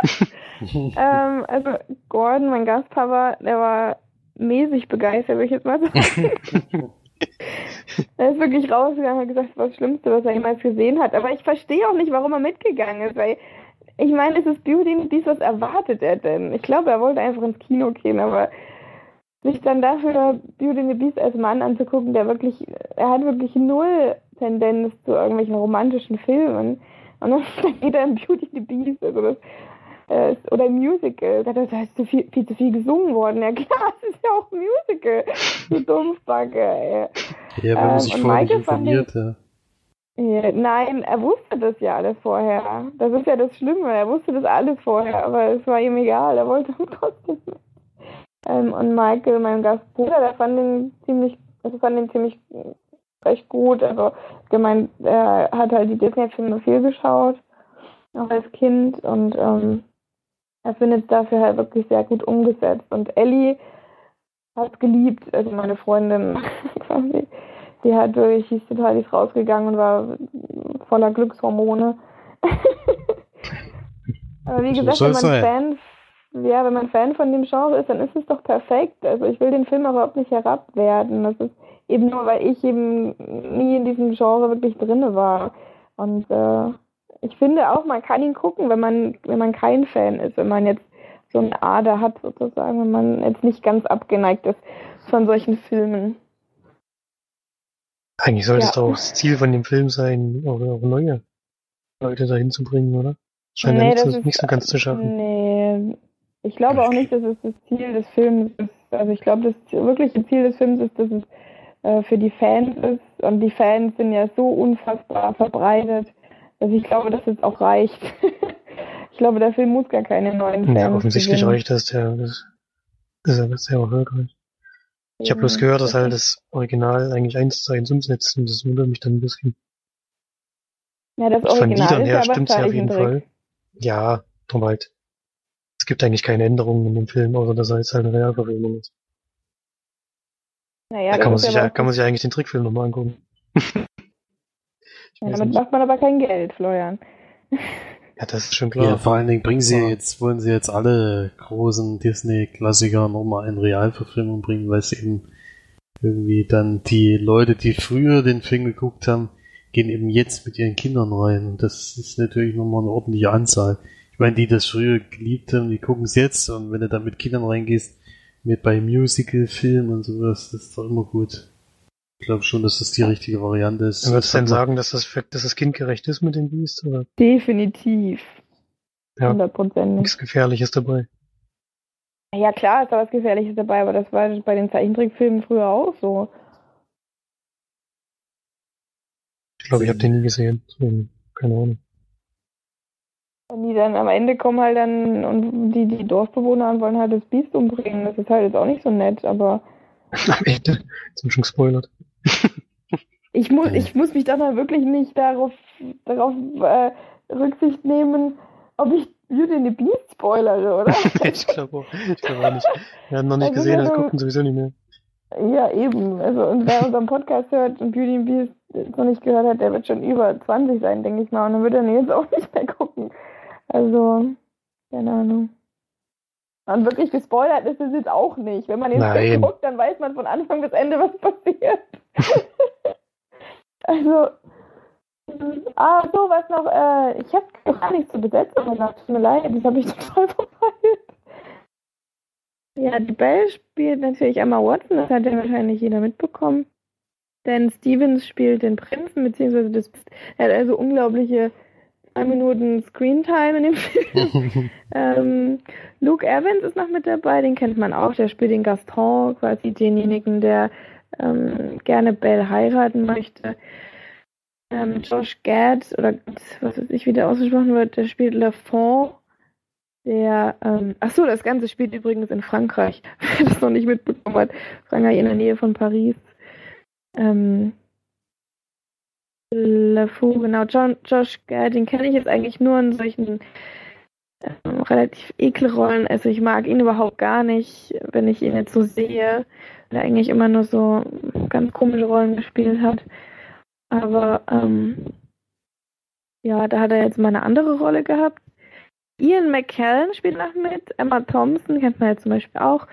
ähm, also Gordon, mein Gastpapa, der war mäßig begeistert, würde ich jetzt mal sagen. er ist wirklich rausgegangen und hat gesagt, das war das Schlimmste, was er jemals gesehen hat. Aber ich verstehe auch nicht, warum er mitgegangen ist, weil ich meine, es ist Beauty and Beast, was erwartet er denn? Ich glaube, er wollte einfach ins Kino gehen, aber sich dann dafür Beauty and the Beast als Mann anzugucken, der wirklich, er hat wirklich null Tendenz zu irgendwelchen romantischen Filmen. Und dann geht er in Beauty and the Beast, also das, äh, oder im Musical. Da, ist zu viel, viel zu viel gesungen worden. Ja klar, es ist ja auch ein Musical. Du Dumpfbacke, ey. Ja, wenn man ähm, sich vorher nicht informiert. Ja, nein, er wusste das ja alles vorher. Das ist ja das Schlimme. Er wusste das alles vorher, aber es war ihm egal. Er wollte trotzdem. Ähm, und Michael, mein Gastbruder, der fand ihn ziemlich, also fand ihn ziemlich recht gut. Also gemeint, er hat halt die Disney-Filme viel geschaut, auch als Kind und ähm, er findet es dafür halt wirklich sehr gut umgesetzt. Und Ellie hat es geliebt, also meine Freundin quasi. Die hat durch, die ist total die ist rausgegangen und war voller Glückshormone. Aber wie gesagt, wenn man Fan ja, wenn man Fan von dem Genre ist, dann ist es doch perfekt. Also ich will den Film überhaupt nicht herabwerten. Das ist eben nur, weil ich eben nie in diesem Genre wirklich drinne war. Und äh, ich finde auch, man kann ihn gucken, wenn man, wenn man kein Fan ist, wenn man jetzt so eine Ader hat sozusagen, wenn man jetzt nicht ganz abgeneigt ist von solchen Filmen. Eigentlich sollte ja. es doch das Ziel von dem Film sein, auch, auch neue Leute dahin zu bringen, oder? Scheint nee, ja nicht, so, nicht so ganz zu schaffen. Nee, ich glaube auch nicht, dass es das Ziel des Films ist. Also ich glaube, das wirkliche Ziel des Films ist, dass es äh, für die Fans ist. Und die Fans sind ja so unfassbar verbreitet, dass ich glaube, dass es auch reicht. ich glaube, der Film muss gar keine neuen Fans Ja, offensichtlich gewinnen. reicht das. Der, das ist ja sehr erfolgreich. Ich habe bloß gehört, dass halt das Original eigentlich eins zu eins umsetzt und das wundert mich dann ein bisschen. Ja, das Original Von Liedern her stimmt ja auf jeden Fall. Ja, drum halt gibt eigentlich keine Änderungen in dem Film, außer dass er jetzt halt eine Realverfilmung ist. Naja, da kann man, sich, ja, kann man sich eigentlich den Trickfilm nochmal angucken. ja, damit macht man aber kein Geld, Florian. Ja, das ist schon klar. Ja, vor allen Dingen bringen sie jetzt, wollen sie jetzt alle großen Disney-Klassiker nochmal in Realverfilmung bringen, weil es eben irgendwie dann die Leute, die früher den Film geguckt haben, gehen eben jetzt mit ihren Kindern rein. Das ist natürlich nochmal eine ordentliche Anzahl. Ich meine, die das früher geliebt haben, die gucken es jetzt und wenn du dann mit Kindern reingehst, mit bei Musical, Film und sowas, das ist doch immer gut. Ich glaube schon, dass das die richtige Variante ist. Dann würdest du denn sagen, dass das, für- dass das kindgerecht ist mit dem Biest oder Definitiv. Ja. Hundertprozentig. nichts Gefährliches dabei? Ja klar, ist da was Gefährliches dabei, aber das war bei den Zeichentrickfilmen früher auch so. Ich glaube, ich habe den nie gesehen. Keine Ahnung. Und die dann am Ende kommen halt dann und die, die Dorfbewohner und wollen halt das Biest umbringen. Das ist halt jetzt auch nicht so nett, aber Am Ende sind schon gespoilert. Ich muss, Ja. ich muss mich dann mal wirklich nicht darauf, darauf äh, Rücksicht nehmen, ob ich Beauty and the Beast spoilere, oder? ich glaube auch, ich glaub auch nicht. Wir haben noch nicht Also, gesehen, also gucken sowieso nicht mehr. Ja, eben. Also, und wer unseren Podcast hört und Beauty and the Beast noch nicht gehört hat, der wird schon über 20 sein, denke ich mal. Und dann wird er jetzt auch nicht mehr gucken. Also, keine Ahnung. Und wirklich gespoilert ist es jetzt auch nicht. Wenn man den Film Nein. guckt, dann weiß man von Anfang bis Ende, was passiert. also, ah, so, was noch, äh, ich habe gar nichts zur Besetzung gesagt. Tut mir leid, das habe ich total verpeilt. Ja, die Belle spielt natürlich Emma Watson, das hat ja wahrscheinlich jeder mitbekommen. Dan Stevens spielt den Prinzen, beziehungsweise das, er hat also unglaubliche zwei Minuten Screentime in dem Film. ähm, Luke Evans ist noch mit dabei, den kennt man auch, der spielt den Gaston, quasi denjenigen, der ähm, gerne Belle heiraten möchte. Ähm, Josh Gad, oder was weiß ich, wie der ausgesprochen wird, der spielt Lafont, der, ähm, ach so, das Ganze spielt übrigens in Frankreich, wer das noch nicht mitbekommen hat. Frankreich in der Nähe von Paris. Ähm, LeFou, genau, John, Josh Gad, den kenne ich jetzt eigentlich nur in solchen ähm, relativ Ekelrollen. Also ich mag ihn überhaupt gar nicht, wenn ich ihn jetzt so sehe, weil er eigentlich immer nur so ganz komische Rollen gespielt hat. Aber ähm, ja, da hat er jetzt mal eine andere Rolle gehabt. Ian McKellen spielt noch mit, Emma Thompson kennt man ja zum Beispiel auch.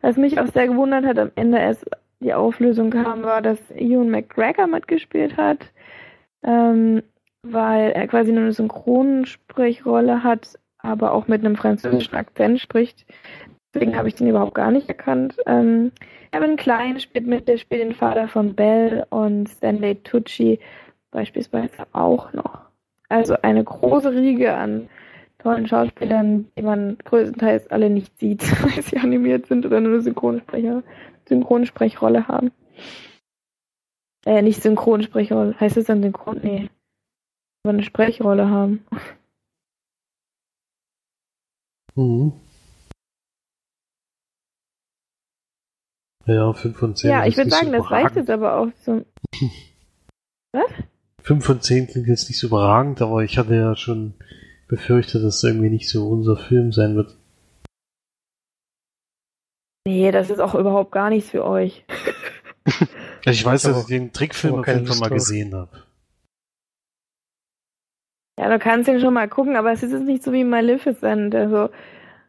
Was mich auch sehr gewundert hat, am Ende erst die Auflösung kam, war, dass Ewan McGregor mitgespielt hat, ähm, weil er quasi nur eine Synchronsprechrolle hat, aber auch mit einem französischen Akzent spricht. Deswegen habe ich den überhaupt gar nicht erkannt. Ähm, Evan Klein spielt mit, der spielt den Vater von Belle und Stanley Tucci beispielsweise auch noch. Also eine große Riege an tollen Schauspielern, die man größtenteils alle nicht sieht, weil sie animiert sind oder nur eine Synchronsprecher, Synchronsprechrolle haben. Äh, nicht Synchronsprechrolle, heißt es dann Synchron? Nee. Aber eine Sprechrolle haben. Mhm. Ja, 5 von 10. Ja, ich würde sagen, so das reicht jetzt aber auch so. 5 von 10 klingt jetzt nicht so überragend, aber ich hatte ja schon befürchtet, dass es irgendwie nicht so unser Film sein wird. Nee, das ist auch überhaupt gar nichts für euch. Also ich weiß, dass ich den Trickfilm auf jeden Fall mal gesehen habe. Ja, du kannst ihn schon mal gucken, aber es ist jetzt nicht so wie Maleficent. Also,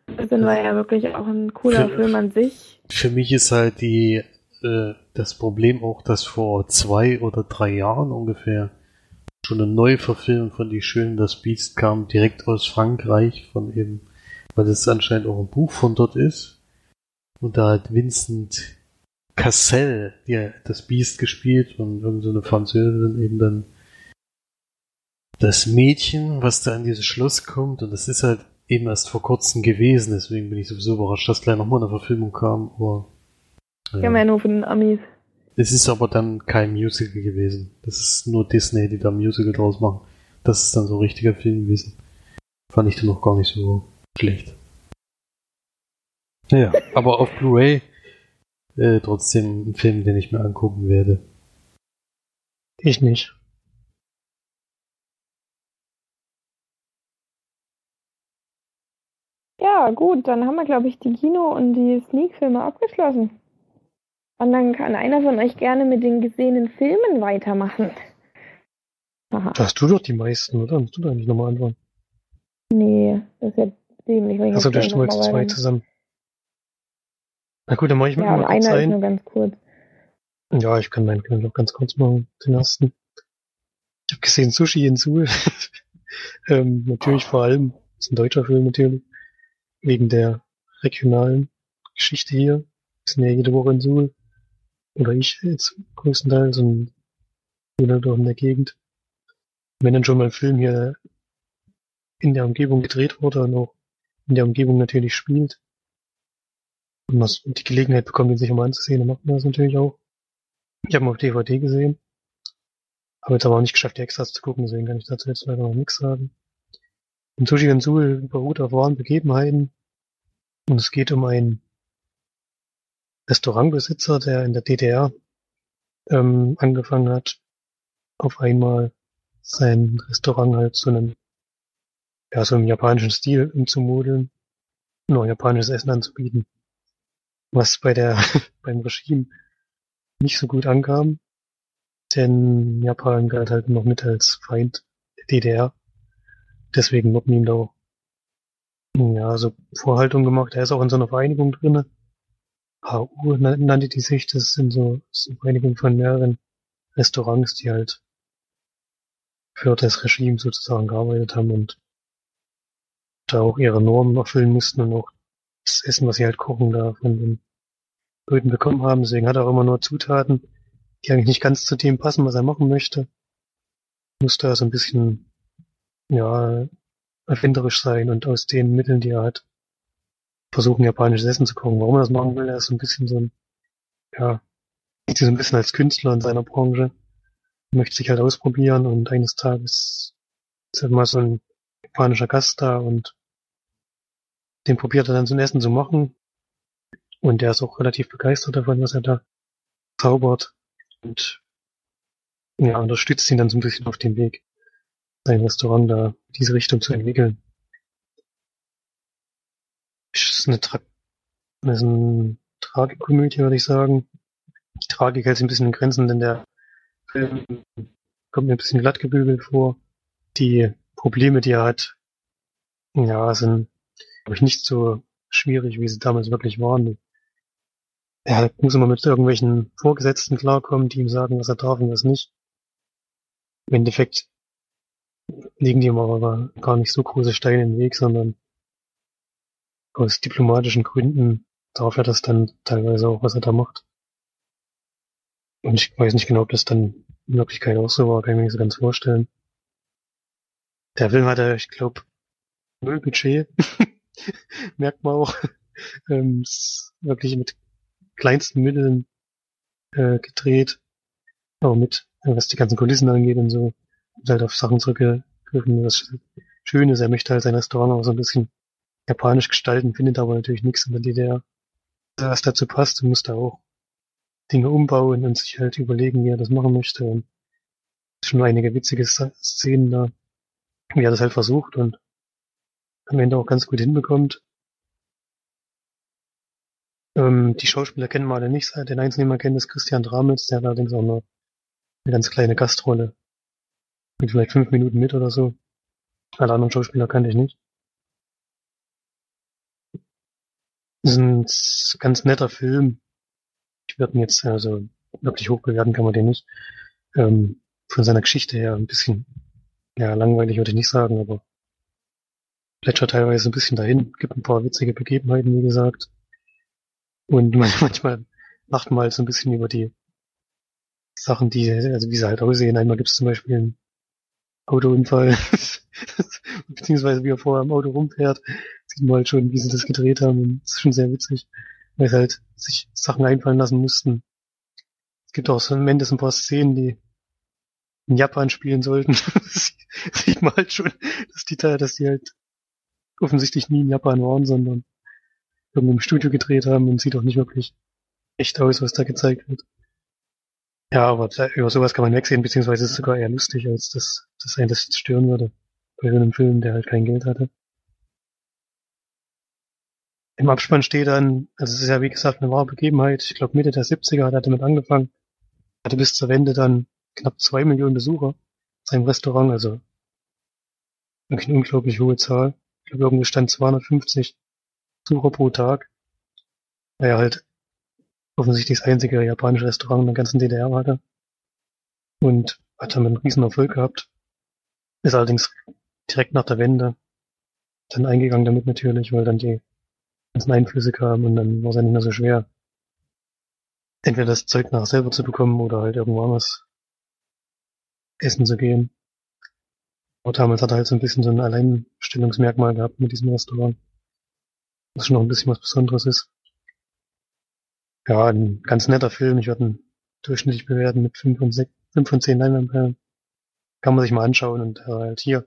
Maleficent war ja wirklich auch ein cooler Für- Film an sich. Für mich ist halt die äh, das Problem auch, dass vor zwei oder drei Jahren ungefähr schon eine Neuverfilmung von Die Schönen das Biest kam, direkt aus Frankreich, von eben, weil das anscheinend auch ein Buch von dort ist. Und da hat Vincent Cassel die, das Biest gespielt und irgend so eine Französin eben dann das Mädchen, was da in dieses Schloss kommt. Und das ist halt eben erst vor kurzem gewesen, deswegen bin ich sowieso überrascht, dass gleich nochmal eine Verfilmung kam. Aber Ich kann ja nur von den Amis. es ist aber dann kein Musical gewesen. Das ist nur Disney, die da ein Musical draus machen. Das ist dann so ein richtiger Film gewesen. Fand ich dann noch gar nicht so schlecht. Naja, aber auf Blu-ray äh, trotzdem ein Film, den ich mir angucken werde. Ich nicht. Ja, gut, dann haben wir, glaube ich, die Kino- und die Sneak-Filme abgeschlossen. Und dann kann einer von euch gerne mit den gesehenen Filmen weitermachen. Aha. Da hast du doch die meisten, oder? Musst du da nicht nochmal anfangen? Nee, das ist ja dämlich. Achso, da stehen wir noch jetzt mal zwei zusammen. Na gut, dann mache ich Ja, mal kurz einer ist nur ganz kurz. Ja, ich kann meinen noch ganz kurz machen, den ersten. Ich habe gesehen Sushi in Suhl. ähm, natürlich vor allem, ist ein deutscher Film natürlich, wegen der regionalen Geschichte hier. Wir sind ja jede Woche in Suhl. oder ich jetzt größtenteils und bin halt auch in der Gegend. Wenn dann schon mal ein Film hier in der Umgebung gedreht wurde und auch in der Umgebung natürlich spielt und man die Gelegenheit bekommt, ihn sich mal anzusehen, dann macht man das natürlich auch. Ich habe ihn auf DVD gesehen, habe jetzt aber auch nicht geschafft, die Extras zu gucken, deswegen kann ich dazu jetzt leider noch nichts sagen. Und Sushi Gansul beruht auf wahren Begebenheiten und es geht um einen Restaurantbesitzer, der in der DDR ähm, angefangen hat, auf einmal sein Restaurant halt zu einem, ja, so im japanischen Stil umzumodeln auch japanisches Essen anzubieten. Was bei der, beim Regime nicht so gut ankam, denn Japan galt halt noch mit als Feind der DDR. Deswegen wurden ihm da ja, so Vorhaltungen gemacht. Er ist auch in so einer Vereinigung drinne. HU nannte die sich, das sind so, eine Vereinigung von mehreren Restaurants, die halt für das Regime sozusagen gearbeitet haben und da auch ihre Normen erfüllen mussten und auch das Essen, was sie halt kochen, da von den Leuten bekommen haben. Deswegen hat er auch immer nur Zutaten, die eigentlich nicht ganz zu dem passen, was er machen möchte. Musste er so ein bisschen, ja, erfinderisch sein und aus den Mitteln, die er hat, versuchen, japanisches Essen zu kochen. Warum er das machen will, er ist so ein bisschen so ein, ja, sieht sich so ein bisschen als Künstler in seiner Branche, möchte sich halt ausprobieren und eines Tages ist halt mal so ein japanischer Gast da und den probiert er dann ein Essen zu machen. Und der ist auch relativ begeistert davon, was er da zaubert. Und ja, unterstützt ihn dann so ein bisschen auf dem Weg, sein Restaurant da in diese Richtung zu entwickeln. Ist eine, Tra ist eine Tragikomödie, würde ich sagen. Die Tragik hält sich ein bisschen in Grenzen, denn der Film kommt mir ein bisschen glatt gebügelt vor. Die Probleme, die er hat, ja, sind, glaube ich, nicht so schwierig, wie sie damals wirklich waren. Er muss immer mit irgendwelchen Vorgesetzten klarkommen, die ihm sagen, was er darf und was nicht. Im Endeffekt legen die ihm aber gar nicht so große Steine in den Weg, sondern aus diplomatischen Gründen darf er das dann teilweise auch, was er da macht. Und ich weiß nicht genau, ob das dann in Wirklichkeit auch so war, kann ich mir nicht so ganz vorstellen. Der Film hatte, ich glaube, null Budget. Merkt man auch. ähm, wirklich mit kleinsten Mitteln äh, gedreht. Aber mit, was die ganzen Kulissen angeht und so, und halt auf Sachen zurückgegriffen. Was schön ist, er möchte halt sein Restaurant auch so ein bisschen japanisch gestalten, findet aber natürlich nichts in der DDR. Was dazu passt, und muss da auch Dinge umbauen und sich halt überlegen, wie er das machen möchte. Und schon einige witzige Szenen da, wie er das halt versucht und am Ende auch ganz gut hinbekommt. Ähm, die Schauspieler kennen wir alle nicht. Den einzigen, den man kennt, ist Christian Dramitz, der hat allerdings auch nur eine ganz kleine Gastrolle. Mit vielleicht fünf Minuten mit oder so. Alle anderen Schauspieler kannte ich nicht. Das ist ein ganz netter Film. Ich werde ihn jetzt, also wirklich hoch bewerten kann man den nicht. Ähm, von seiner Geschichte her ein bisschen, ja, langweilig würde ich nicht sagen, aber plätschert teilweise ein bisschen dahin. Gibt ein paar witzige Begebenheiten, wie gesagt. Und manchmal macht man halt so ein bisschen über die Sachen, die, also wie sie halt aussehen. Einmal gibt es zum Beispiel einen Autounfall, beziehungsweise wie er vorher im Auto rumfährt, sieht man halt schon, wie sie das gedreht haben. Und das ist schon sehr witzig, weil sie halt sich Sachen einfallen lassen mussten. Es gibt auch so am Ende ein paar Szenen, die in Japan spielen sollten. sieht man halt schon, dass die, dass die halt offensichtlich nie in Japan waren, sondern irgendwo im Studio gedreht haben und sieht auch nicht wirklich echt aus, was da gezeigt wird. Ja, aber da, über sowas kann man wegsehen, beziehungsweise ist es sogar eher lustig, als dass, dass einen das stören würde. Bei so einem Film, der halt kein Geld hatte. Im Abspann steht dann, also es ist ja wie gesagt eine wahre Begebenheit, ich glaube Mitte der 70er hat er damit angefangen, hatte bis zur Wende dann knapp zwei Millionen Besucher in seinem Restaurant, also wirklich eine unglaublich hohe Zahl. Glaube irgendwo stand 250 Besucher pro Tag. Weil er halt offensichtlich das einzige japanische Restaurant in der ganzen DDR hatte. Und hat damit einen riesen Erfolg gehabt. Ist allerdings direkt nach der Wende dann eingegangen damit natürlich, weil dann die ganzen Einflüsse kamen und dann war es ja nicht mehr so schwer, entweder das Zeug nach selber zu bekommen oder halt irgendwo anders essen zu gehen. Aber damals hat er halt so ein bisschen so ein Alleinstellungsmerkmal gehabt mit diesem Restaurant. Was schon noch ein bisschen was Besonderes ist. Ja, ein ganz netter Film. Ich werde ihn durchschnittlich bewerten mit 5 von, 6, 5 von 10 Leinwandperlen. Kann man sich mal anschauen und äh, halt hier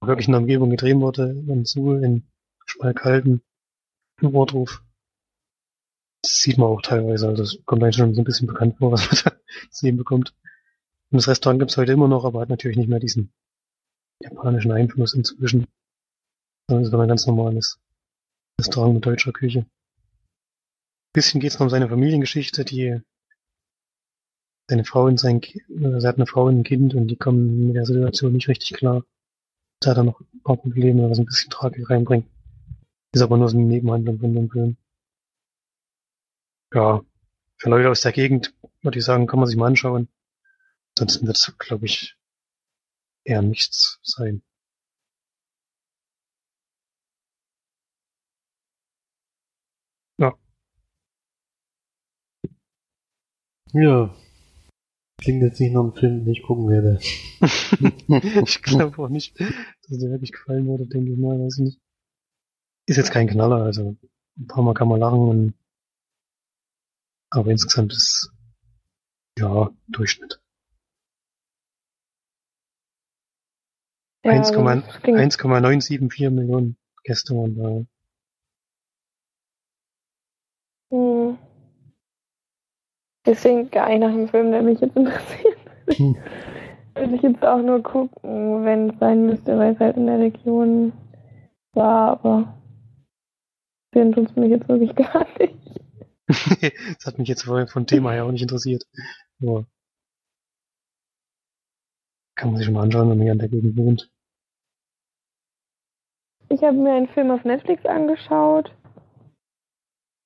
wirklich in der Umgebung gedreht wurde, in Suhl, in Schmalkalden, in Wortruf. Das sieht man auch teilweise, also es kommt eigentlich schon so ein bisschen bekannt vor, was man da sehen bekommt. Und das Restaurant gibt's heute immer noch, aber hat natürlich nicht mehr diesen japanischen Einfluss inzwischen. Sondern ist aber ein ganz normales Restaurant mit deutscher Küche. Ein bisschen geht's noch um seine Familiengeschichte, die seine Frau und sein Kind, also er hat eine Frau und ein Kind und die kommen mit der Situation nicht richtig klar. Da hat er noch ein paar Probleme, was ein bisschen Tragik reinbringt. Ist aber nur so eine Nebenhandlung von dem Film. Ja, für Leute aus der Gegend würde ich sagen, kann man sich mal anschauen. Ansonsten wird es, glaube ich, eher nichts sein. Ja. Ja. Klingt jetzt nicht nach einem Film, den ich gucken werde. ich glaube auch nicht, dass der wirklich gefallen würde, denke ich mal, weiß ich nicht. Ist jetzt kein Knaller, also ein paar Mal kann man lachen und aber insgesamt ist ja Durchschnitt. Ja, 1,9 also das klingt- 1,974 Millionen Gäste waren da. Hm. Deswegen gar nicht nach dem Film, der mich jetzt interessiert. Hm. Würde ich jetzt auch nur gucken, wenn es sein müsste, weil es halt in der Region war, aber den tut es mich jetzt wirklich gar nicht. das hat mich jetzt vorher von Thema her auch nicht interessiert. Nur kann man sich mal anschauen, wenn man hier an der Gegend wohnt. Ich habe mir einen Film auf Netflix angeschaut.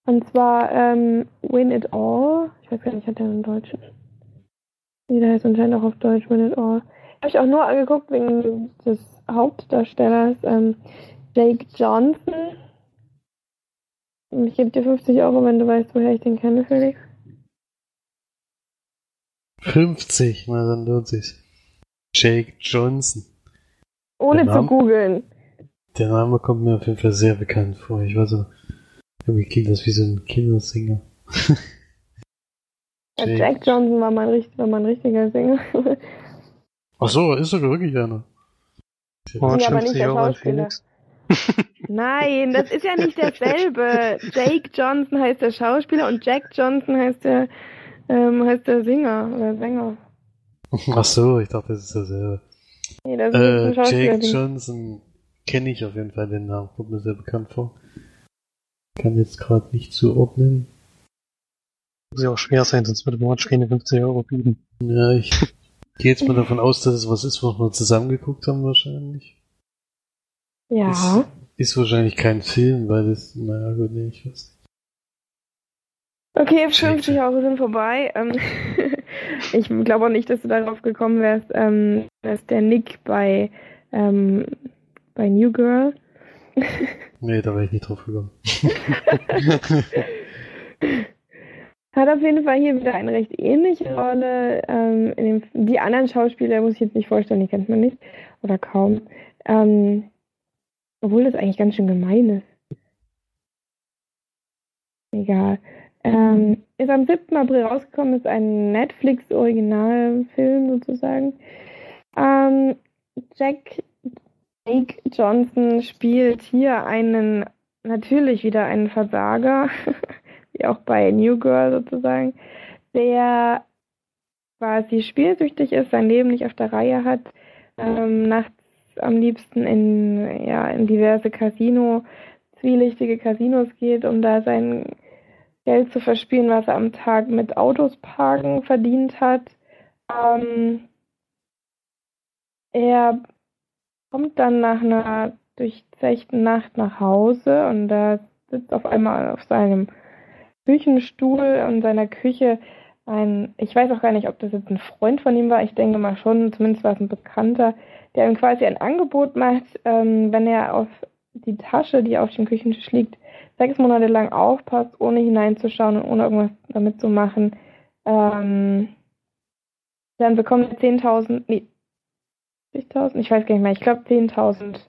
Und zwar ähm, Win It All. Ich weiß gar nicht, hat der einen Deutschen? Nee, der heißt anscheinend auch auf Deutsch Win It All. Habe ich auch nur angeguckt wegen des Hauptdarstellers ähm, Jake Johnson. Ich gebe dir 50 Euro, wenn du weißt, woher ich den kenne, Felix. 50, na dann lohnt sich's. Jake Johnson. Ohne zu googeln. Der Name kommt mir auf jeden Fall sehr bekannt vor. Ich weiß aber, irgendwie klingt das wie so ein Kindersinger. Ja, Jake. Jack Johnson war mein, war mein richtiger Sänger. Ach so, ist sogar wirklich einer. Ja, aber 50 nicht der Schauspieler. Nein, das ist ja nicht derselbe. Jake Johnson heißt der Schauspieler und Jack Johnson heißt der, ähm, heißt der Singer oder Sänger. Ach so, ich dachte, das ist dasselbe. Nee, das ist Äh, ein Schauspieler. Jake Johnson kenne ich auf jeden Fall den Namen, kommt mir sehr bekannt vor. Kann jetzt gerade nicht zuordnen. Muss ja auch schwer sein, sonst würde Mortsch keine 50 Euro bieten. Ja, ich gehe jetzt mal davon aus, dass es was ist, was wir zusammengeguckt haben wahrscheinlich. ja. Ist wahrscheinlich kein Film, weil das, naja gut, nee, ich weiß nicht. Okay, 50 Euro sind vorbei. Ähm, ich glaube auch nicht, dass du darauf gekommen wärst, ähm, dass der Nick bei, ähm, bei New Girl Nee, da wäre ich nicht drauf gekommen. Hat auf jeden Fall hier wieder eine recht ähnliche Rolle. Ähm, in dem, die anderen Schauspieler muss ich jetzt nicht vorstellen, die kennt man nicht oder kaum. Ähm, obwohl das eigentlich ganz schön gemein ist. Egal. Ähm, ist am 7. April rausgekommen, ist ein Netflix-Originalfilm sozusagen. Ähm, Jack Jake Johnson spielt hier einen, natürlich wieder einen Versager, wie auch bei New Girl sozusagen, der quasi spielsüchtig ist, sein Leben nicht auf der Reihe hat, ähm, nachts am liebsten in, ja, in diverse Casino, zwielichtige Casinos geht, um da sein Geld zu verspielen, was er am Tag mit Autos parken verdient hat. Ähm, er kommt dann nach einer durchzechten Nacht nach Hause und da sitzt auf einmal auf seinem Küchenstuhl in seiner Küche ein, ich weiß auch gar nicht, ob das jetzt ein Freund von ihm war, ich denke mal schon, zumindest war es ein Bekannter, der ihm quasi ein Angebot macht, ähm, wenn er auf die Tasche, die auf dem Küchentisch liegt, sechs Monate lang aufpasst, ohne hineinzuschauen und ohne irgendwas damit zu machen, ähm, dann bekommt er 10.000, nee, 10.000, ich weiß gar nicht mehr, ich glaube 10.000,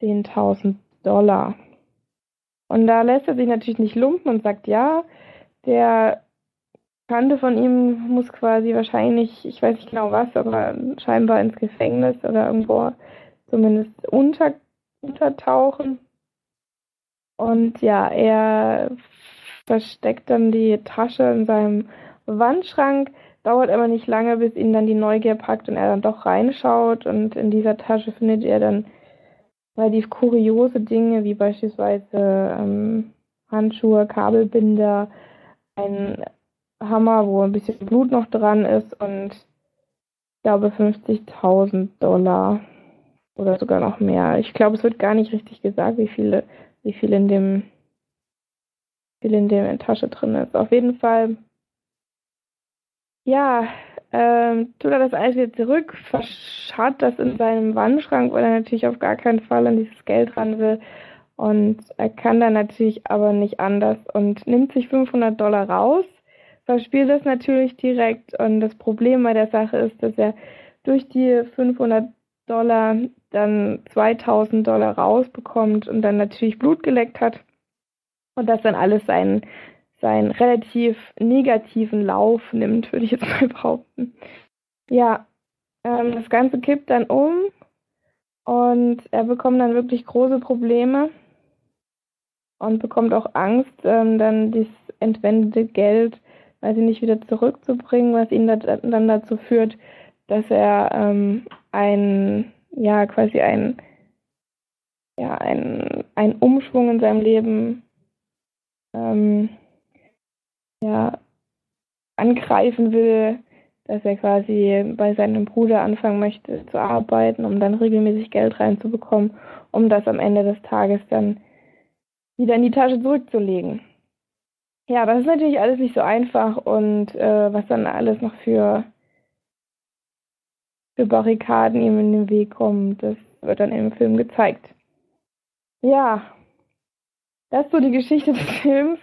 10.000 Dollar. Und da lässt er sich natürlich nicht lumpen und sagt, ja, der Bekannte von ihm muss quasi wahrscheinlich, ich weiß nicht genau was, aber scheinbar ins Gefängnis oder irgendwo zumindest unter, untertauchen. Und ja, er versteckt dann die Tasche in seinem Wandschrank, dauert aber nicht lange, bis ihn dann die Neugier packt und er dann doch reinschaut. Und in dieser Tasche findet er dann relativ kuriose Dinge, wie beispielsweise ähm, Handschuhe, Kabelbinder, ein Hammer, wo ein bisschen Blut noch dran ist und ich glaube 50.000 Dollar oder sogar noch mehr. Ich glaube, es wird gar nicht richtig gesagt, wie viele, wie viel in dem, viel in der Tasche drin ist. Auf jeden Fall, ja, ähm, tut er das alles wieder zurück, verscharrt das in seinem Wandschrank, weil er natürlich auf gar keinen Fall an dieses Geld ran will. Und er kann dann natürlich aber nicht anders und nimmt sich 500 Dollar raus verspielt das natürlich direkt. Und das Problem bei der Sache ist, dass er durch die 500 Dollar dann 2000 Dollar rausbekommt und dann natürlich Blut geleckt hat. Und das dann alles seinen, seinen relativ negativen Lauf nimmt, würde ich jetzt mal behaupten. Ja, ähm, das Ganze kippt dann um und er bekommt dann wirklich große Probleme und bekommt auch Angst, ähm, dann dieses entwendete Geld weiß ich nicht, wieder zurückzubringen, was ihn dann dazu führt, dass er ähm, ein, ja, quasi ein, ja, ein, ein Umschwung in seinem Leben ähm, ja, angreifen will, dass er quasi bei seinem Bruder anfangen möchte zu arbeiten, um dann regelmäßig Geld reinzubekommen, um das am Ende des Tages dann wieder in die Tasche zurückzulegen. Ja, das ist natürlich alles nicht so einfach und äh, was dann alles noch für, für Barrikaden ihm in den Weg kommt, das wird dann im Film gezeigt. Ja, das ist so die Geschichte des Films.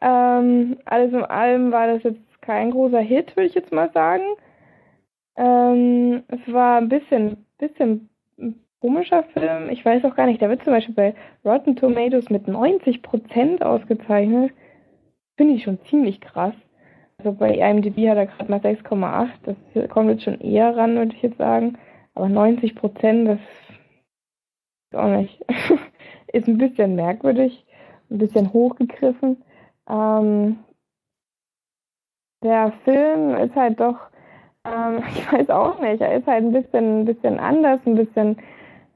Ähm, alles in allem war das jetzt kein großer Hit, würde ich jetzt mal sagen. Ähm, es war ein bisschen, bisschen komischer Film. Ich weiß auch gar nicht, der wird zum Beispiel bei Rotten Tomatoes mit 90% ausgezeichnet. Finde ich schon ziemlich krass. Also bei IMDb hat er gerade mal 6,8. Das kommt jetzt schon eher ran, würde ich jetzt sagen. Aber 90 Prozent, das ist auch nicht. ist ein bisschen merkwürdig, ein bisschen hochgegriffen. Ähm, der Film ist halt doch, ähm, ich weiß auch nicht, er ist halt ein bisschen, ein bisschen anders, ein bisschen,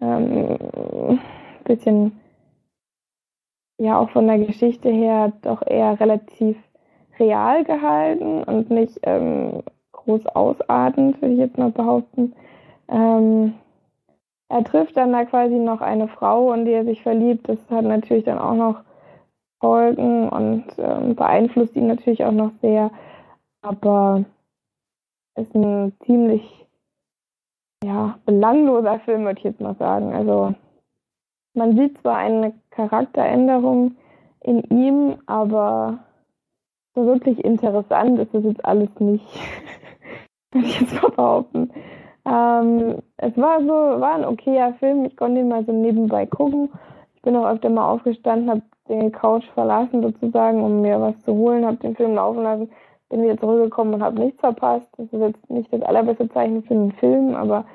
ähm, bisschen ja auch von der Geschichte her doch eher relativ real gehalten und nicht ähm, groß ausartend, würde ich jetzt mal behaupten. Ähm, er trifft dann da quasi noch eine Frau, in die er sich verliebt. Das hat natürlich dann auch noch Folgen und ähm, beeinflusst ihn natürlich auch noch sehr. Aber ist ein ziemlich ja, belangloser Film, würde ich jetzt mal sagen. Also man sieht zwar eine Charakteränderung in ihm, aber so wirklich interessant ist das jetzt alles nicht. Würde ich jetzt mal behaupten. Ähm, es war so, war ein okayer Film. Ich konnte ihn mal so nebenbei gucken. Ich bin auch öfter mal aufgestanden, habe den Couch verlassen sozusagen, um mir was zu holen, habe den Film laufen lassen, bin wieder zurückgekommen und habe nichts verpasst. Das ist jetzt nicht das allerbeste Zeichen für einen Film, aber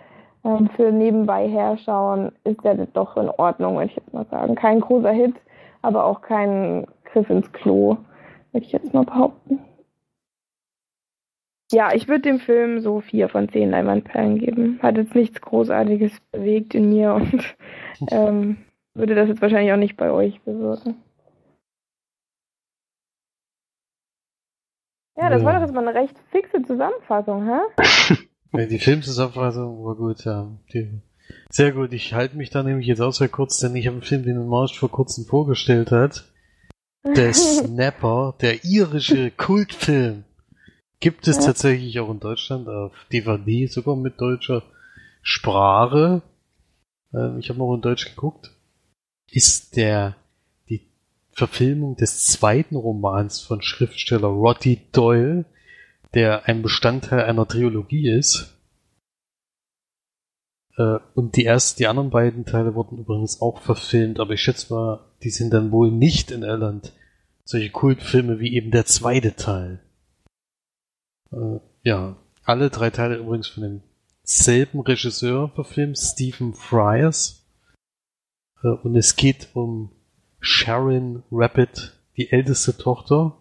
ähm, für nebenbei herschauen ist der doch in Ordnung, würde ich jetzt mal sagen. Kein großer Hit, aber auch kein Griff ins Klo, würde ich jetzt mal behaupten. Ja, ich würde dem Film so vier von zehn Leinwandperlen geben. Hat jetzt nichts Großartiges bewegt in mir und ähm, würde das jetzt wahrscheinlich auch nicht bei euch bewirken. Ja, das ja. war doch jetzt mal eine recht fixe Zusammenfassung, hä? Die Filmzusammenfassung war gut, ja. Die, sehr gut. Ich halte mich da nämlich jetzt auch sehr kurz, denn ich habe einen Film, den Marsch vor kurzem vorgestellt hat. Der Snapper, der irische Kultfilm. Gibt es ja. tatsächlich auch in Deutschland auf DVD, sogar mit deutscher Sprache. ähm, ich habe noch in Deutsch geguckt, ist der die Verfilmung des zweiten Romans von Schriftsteller Roddy Doyle, der ein Bestandteil einer Trilogie ist. Äh, und die ersten, die anderen beiden Teile wurden übrigens auch verfilmt, aber ich schätze mal, die sind dann wohl nicht in Irland solche Kultfilme wie eben der zweite Teil. Äh, ja, alle drei Teile übrigens von demselben Regisseur verfilmt, Stephen Fryers. Äh, und es geht um Sharon Rapid, die älteste Tochter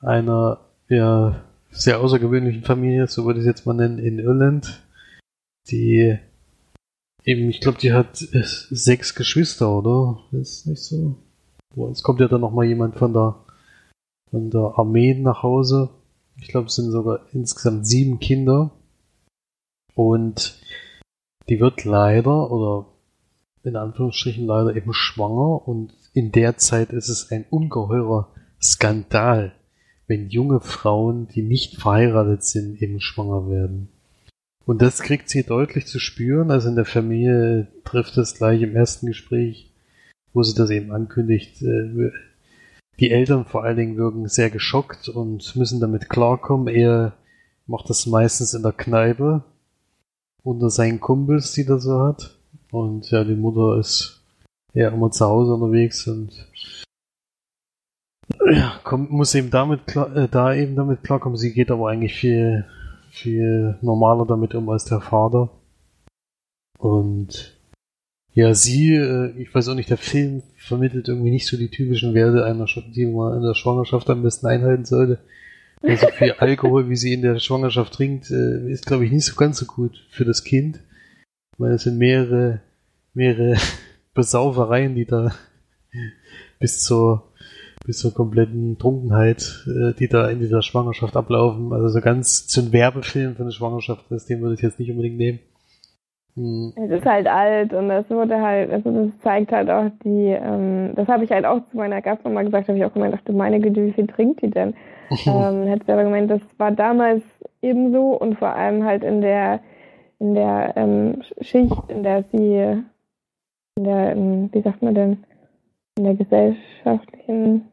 einer ja, sehr außergewöhnlichen Familie, so würde ich es jetzt mal nennen, in Irland, die eben, ich glaube, die hat sechs Geschwister, oder? Ist nicht so? Jetzt kommt ja dann nochmal jemand von der, von der Armee nach Hause. Ich glaube, es sind sogar insgesamt sieben Kinder. Und die wird leider, oder in Anführungsstrichen leider eben schwanger. Und in der Zeit ist es ein ungeheurer Skandal, wenn junge Frauen, die nicht verheiratet sind, eben schwanger werden. Und das kriegt sie deutlich zu spüren. Also in der Familie trifft es gleich im ersten Gespräch wo sie das eben ankündigt. Äh, die Eltern vor allen Dingen wirken sehr geschockt und müssen damit klarkommen. Er macht das meistens in der Kneipe unter seinen Kumpels, die er so hat. Und ja, die Mutter ist ja immer zu Hause unterwegs und ja, kommt, muss eben damit klar, äh, da eben damit klarkommen. Sie geht aber eigentlich viel, viel normaler damit um als der Vater. Und ja, sie, äh, ich weiß auch nicht, der Film vermittelt irgendwie nicht so die typischen Werte einer, die man in der Schwangerschaft am besten einhalten sollte. Also viel Alkohol, wie sie in der Schwangerschaft trinkt, äh, ist, glaube ich, nicht so ganz so gut für das Kind. Meine, es sind mehrere, mehrere Besaufereien, die da bis zur, bis zur kompletten Trunkenheit, äh, die da in dieser Schwangerschaft ablaufen. Also so ganz zu einem Werbefilm für eine Schwangerschaft, das den würde ich jetzt nicht unbedingt nehmen. Mhm. Es ist halt alt und das wurde halt, also das zeigt halt auch die, ähm, das habe ich halt auch zu meiner Gastmama gesagt, habe ich auch gemeint, dachte, meine Güte, wie viel trinkt die denn? ähm, hätte sie aber gemeint, das war damals ebenso und vor allem halt in der, in der ähm, Schicht, in der sie, in der, wie sagt man denn, in der gesellschaftlichen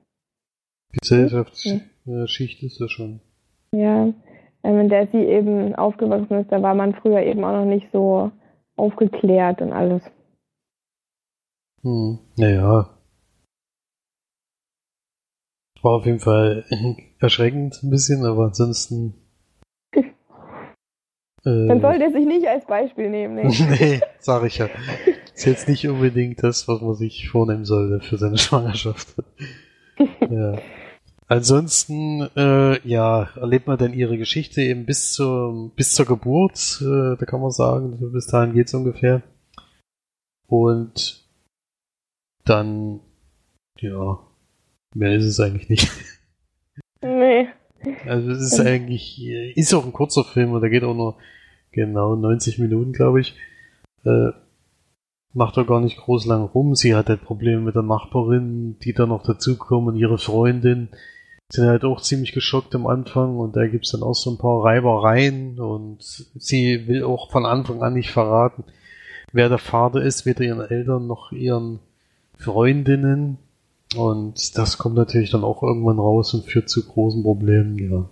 Gesellschaftsschicht ist das schon. Ja, ähm, in der sie eben aufgewachsen ist, da war man früher eben auch noch nicht so aufgeklärt und alles. Hm, naja. War auf jeden Fall erschreckend ein bisschen, aber ansonsten. äh, Dann sollte er sich nicht als Beispiel nehmen. Nee, nee sag ich ja. Ist jetzt nicht unbedingt das, was man sich vornehmen sollte für seine Schwangerschaft. ja. Ansonsten, äh, ja, erlebt man dann ihre Geschichte eben bis zur, bis zur Geburt, äh, da kann man sagen, bis dahin geht's ungefähr. Und dann, ja, mehr ist es eigentlich nicht. Nee. Also es ist eigentlich, ist auch ein kurzer Film und der geht auch nur genau 90 Minuten, glaube ich. Äh, macht er gar nicht groß lang rum. Sie hat halt Probleme mit der Nachbarin, die dann noch dazukommen, ihre Freundin sind halt auch ziemlich geschockt am Anfang und da gibt's dann auch so ein paar Reibereien und sie will auch von Anfang an nicht verraten, wer der Vater ist, weder ihren Eltern noch ihren Freundinnen. Und das kommt natürlich dann auch irgendwann raus und führt zu großen Problemen, ja.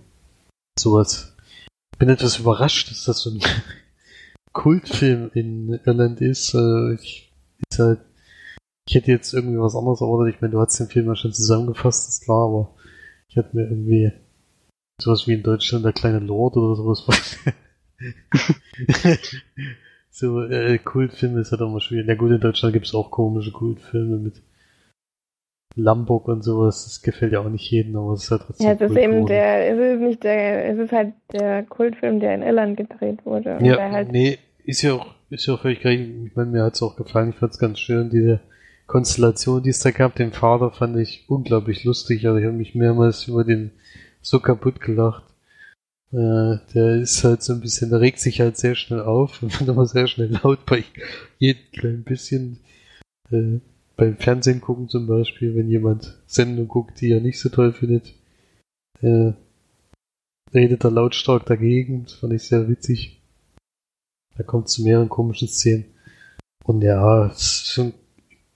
Sowas. Bin etwas überrascht, dass das so ein Kultfilm in Irland ist. Äh, ich, ist halt, ich hätte jetzt irgendwie was anderes erwartet. Ich meine, du hast den Film ja schon zusammengefasst, ist klar, aber ich hatte mir irgendwie sowas wie in Deutschland der kleine Lord oder sowas so äh, Kultfilme ist halt auch mal schwierig. Ja gut, in Deutschland gibt es auch komische Kultfilme mit Lamborg und sowas. Das gefällt ja auch nicht jedem, aber es ist halt trotzdem. Ja, es ist eben der, es ist nicht der, es ist halt der Kultfilm, der in Irland gedreht wurde. Ja, halt nee, ist ja auch, ist ja auch völlig recht. Ich meine, mir hat es auch gefallen. Ich fand es ganz schön, diese Konstellation, die es da gab. Den Vater fand ich unglaublich lustig. Also ich habe mich mehrmals über den so kaputt gelacht. Äh, der ist halt so ein bisschen, der regt sich halt sehr schnell auf und wird immer sehr schnell laut bei jedem kleinen bisschen. Äh, beim Fernsehen gucken zum Beispiel, wenn jemand Sendung guckt, die er nicht so toll findet, äh, redet er lautstark dagegen. Das fand ich sehr witzig. Da kommt zu mehreren komischen Szenen. Und ja, schon,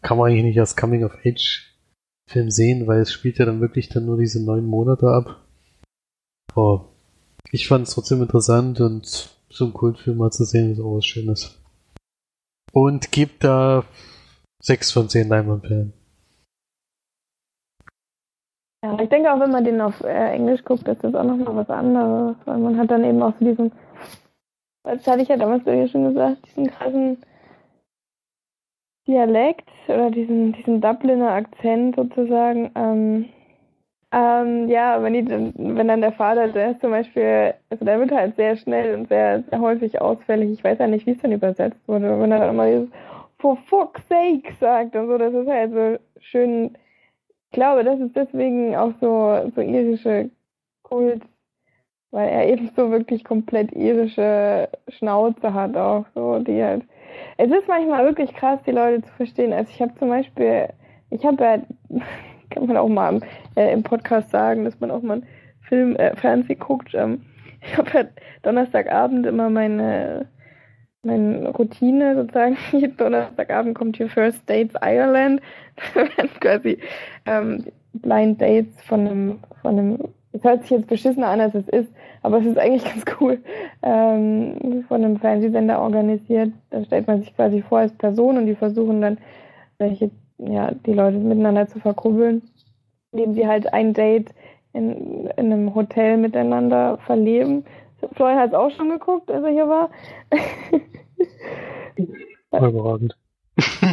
kann man eigentlich nicht als Coming-of-Age-Film sehen, weil es spielt ja dann wirklich dann nur diese neun Monate ab. Aber ich fand es trotzdem interessant und so ein Kultfilm mal zu sehen ist auch was Schönes. Und gibt da sechs von zehn Leinwandperlen. Ja, ich denke auch, wenn man den auf äh, Englisch guckt, ist das auch nochmal was anderes, weil man hat dann eben auch so diesen, das hatte ich ja damals ja schon gesagt, diesen krassen Dialekt oder diesen, diesen Dubliner Akzent sozusagen. Ähm, ähm, ja, wenn, die, wenn dann der Vater, der ist zum Beispiel, also der wird halt sehr schnell und sehr, sehr häufig ausfällig. Ich weiß ja nicht, wie es dann übersetzt wurde, wenn er dann immer dieses For fuck's sake sagt und so, das ist halt so schön ich glaube, das ist deswegen auch so, so irische Kult, weil er eben so wirklich komplett irische Schnauze hat auch so, die halt. Es ist manchmal wirklich krass, die Leute zu verstehen. Also ich habe zum Beispiel, ich habe ja, kann man auch mal äh, im Podcast sagen, dass man auch mal Film, äh, Fernsehen guckt. Ähm, ich habe ja Donnerstagabend immer meine meine Routine sozusagen. Jeden Donnerstagabend kommt hier First Dates Ireland. quasi ähm, Blind Dates von einem, von einem, es hört sich jetzt beschissener an, als es ist, aber es ist eigentlich ganz cool, ähm, von einem Fernsehsender organisiert. Da stellt man sich quasi vor als Person und die versuchen dann, welche, ja, die Leute miteinander zu verkuppeln, indem sie halt ein Date in, in einem Hotel miteinander verleben. Florian hat es auch schon geguckt, als er hier war. Überragend.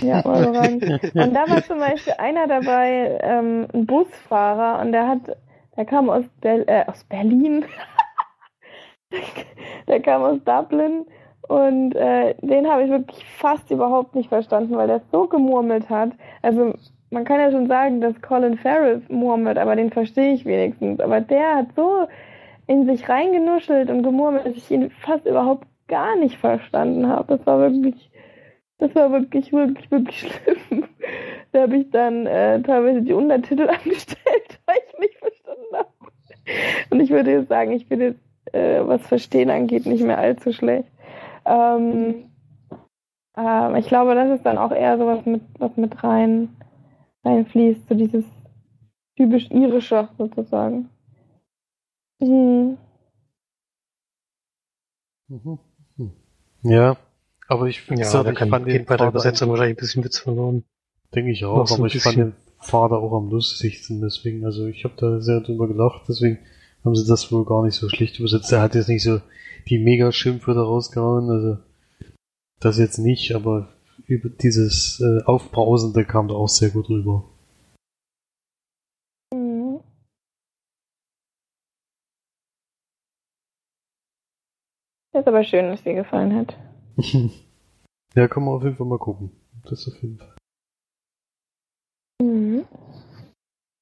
Ja, überragend. Und da war zum Beispiel einer dabei, ähm, ein Busfahrer, und der hat, der kam aus, Ber äh, aus Berlin. der kam aus Dublin und äh, den habe ich wirklich fast überhaupt nicht verstanden, weil der so gemurmelt hat. Also man kann ja schon sagen, dass Colin Farrell murmelt, aber den verstehe ich wenigstens. Aber der hat so in sich reingenuschelt und gemurmelt, dass ich ihn fast überhaupt gar nicht verstanden habe. Das war wirklich, das war wirklich, wirklich, wirklich schlimm. Da habe ich dann äh, teilweise die Untertitel angestellt, weil ich nicht verstanden habe. Und ich würde jetzt sagen, ich bin jetzt, äh, was Verstehen angeht, nicht mehr allzu schlecht. Ähm, äh, ich glaube, das ist dann auch eher so was mit, was mit rein, reinfließt, so dieses typisch irische sozusagen. Mhm. Ja, aber ich, Ja, gesagt, da ich kann, fand den bei der Übersetzung wahrscheinlich ein bisschen Witz verloren. Denke ich auch, so aber ich fand den Vater auch am lustigsten, deswegen, also ich habe da sehr drüber gelacht, deswegen haben sie das wohl gar nicht so schlecht übersetzt. Er hat jetzt nicht so die Mega-Schimpfwörter rausgehauen, also das jetzt nicht, aber über dieses äh, Aufbrausende kam da auch sehr gut rüber. Ist aber schön, dass dir gefallen hat. ja, kann man auf jeden Fall mal gucken. Das auf jeden Fall. Mhm.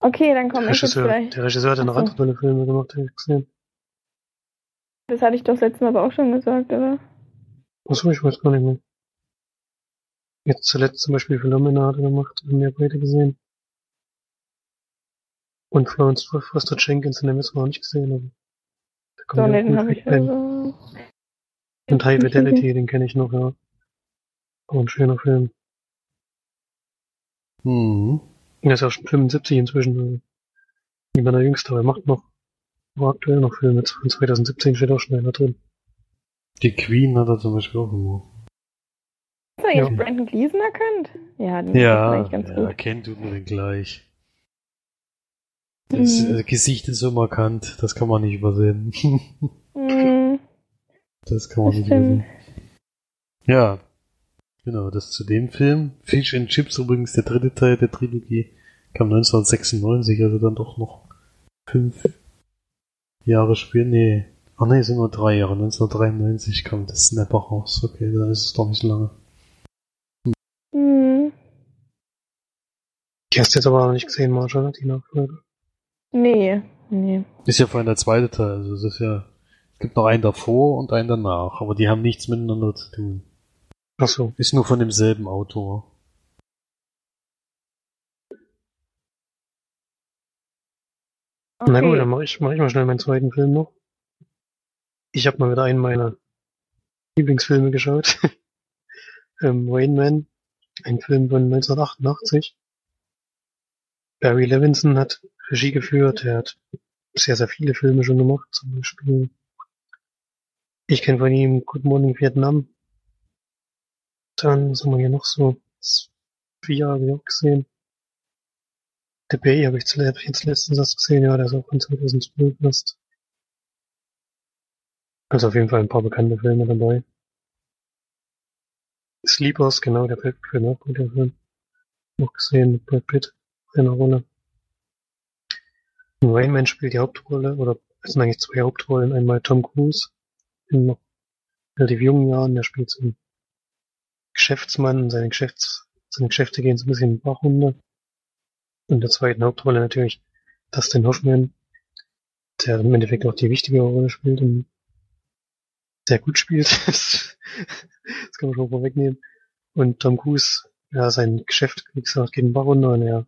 Okay, dann Der komme ich jetzt gleich. der Regisseur hat ja noch Ach so. andere tolle Filme gemacht, habe ich gesehen. Das hatte ich doch letztes Mal aber auch schon gesagt, oder? Achso, ich weiß gar nicht mehr. Jetzt zuletzt zum Beispiel Philomena hat er gemacht, haben wir beide gesehen. Und Florence Foster Jenkins, den haben wir jetzt noch nicht gesehen. Aber da So, kommt ja nee, den habe ich also. Und High Fidelity, den kenne ich noch, ja. Auch ein schöner Film. Mhm. Er ist ja schon 75 inzwischen. Also wie meiner Jüngste, aber er macht noch, war aktuell noch Filme. Von 2017 steht auch schon einer drin. Die Queen hat er zum Beispiel auch gemacht. Hast du jetzt Ja. Brandon Gleason erkannt? Ja, den Ja, eigentlich ganz ja gut. erkennt tut man den gleich. Das Mhm. Gesicht ist so markant, das kann man nicht übersehen. Das kann man Das nicht übersehen. Ja, genau, das zu dem Film. Fish and Chips übrigens, der dritte Teil der Trilogie, kam 1996, also dann doch noch fünf Jahre später. Nee, ach nee, es sind nur drei Jahre. 1993 kam das Snapper raus. Okay, dann ist es doch nicht so lange. Mhm. Die hast du jetzt aber noch nicht gesehen, Marshall, die Nachfolge. Nee, nee. Ist ja vor allem der zweite Teil, also es ist ja, gibt noch einen davor und einen danach, aber die haben nichts miteinander zu tun. Ach so. Ist nur von demselben Autor. Na gut, dann Okay. mache ich, mach ich mal schnell meinen zweiten Film noch. Ich habe mal wieder einen meiner Lieblingsfilme geschaut. ähm, Rain Man, ein Film von 1988. Barry Levinson hat Regie geführt, er hat sehr, sehr viele Filme schon gemacht, zum Beispiel. Ich kenne von ihm Good Morning Vietnam. Dann, was haben wir hier noch so? Vier habe ich auch gesehen. The Bay habe ich jetzt letztens erst gesehen, ja, der ist auch von 2012 fast. Also auf jeden Fall ein paar bekannte Filme dabei. Sleepers, genau, der Pitt, auch guter Film. Noch gesehen mit Brad Pitt in der Rolle. Und Rain Man spielt die Hauptrolle, oder es sind eigentlich zwei Hauptrollen. Einmal Tom Cruise in noch relativ jungen Jahren, der spielt einen Geschäftsmann, seine Geschäfts, seine Geschäfte gehen so ein bisschen in Bachrunde. Und der zweiten Hauptrolle natürlich Dustin Hoffman, der im Endeffekt auch die wichtige Rolle spielt und sehr gut spielt. das kann man schon vorwegnehmen. Und Tom Cruise, ja, sein Geschäft, wie gesagt, geht in Bach runter und er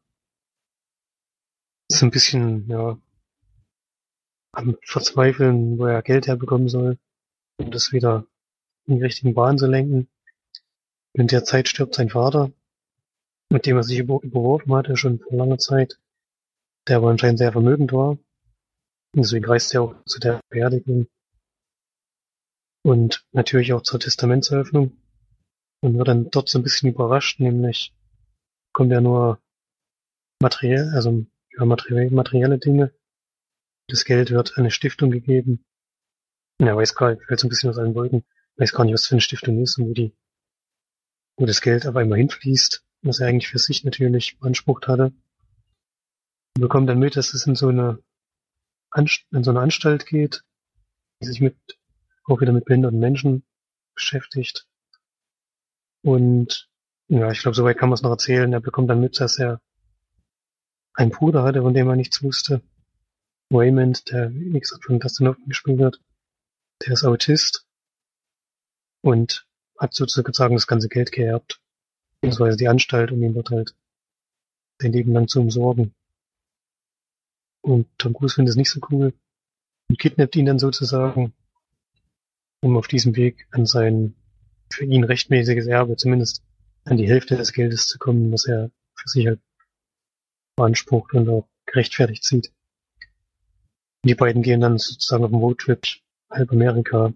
ist ein bisschen, ja, am Verzweifeln, wo er Geld herbekommen soll, um das wieder in die richtigen Bahn zu lenken. In der Zeit stirbt sein Vater, mit dem er sich überworfen hatte, schon vor langer Zeit, der aber anscheinend sehr vermögend war. Deswegen reist er auch zu der Beerdigung und natürlich auch zur Testamentseröffnung und wird dann dort so ein bisschen überrascht, nämlich kommt ja nur materiell, also ja, materielle, materielle Dinge. Das Geld wird an eine Stiftung gegeben. Er weiß gar nicht, fällt so ein bisschen aus allen Wolken, weiß gar nicht, was für eine Stiftung ist und wo die, wo das Geld auf einmal hinfließt, was er eigentlich für sich natürlich beansprucht hatte. Und bekommt dann mit, dass es in so eine, Anst in so eine Anstalt geht, die sich mit auch wieder mit behinderten Menschen beschäftigt. Und ja, ich glaube, soweit kann man es noch erzählen. Er bekommt dann mit, dass er einen Bruder hatte, von dem er nichts wusste. Raymond, der, wie gesagt, von Dustin Hoffman gespielt wird, der ist Autist und hat sozusagen das ganze Geld geerbt. Beziehungsweise die Anstalt, um ihn dort halt sein Leben lang zu umsorgen. Und Tom Cruise findet es nicht so cool und kidnappt ihn dann sozusagen um auf diesem Weg an sein für ihn rechtmäßiges Erbe, zumindest an die Hälfte des Geldes zu kommen, was er für sich halt beansprucht und auch gerechtfertigt sieht. Die beiden gehen dann sozusagen auf den Roadtrip halb Amerika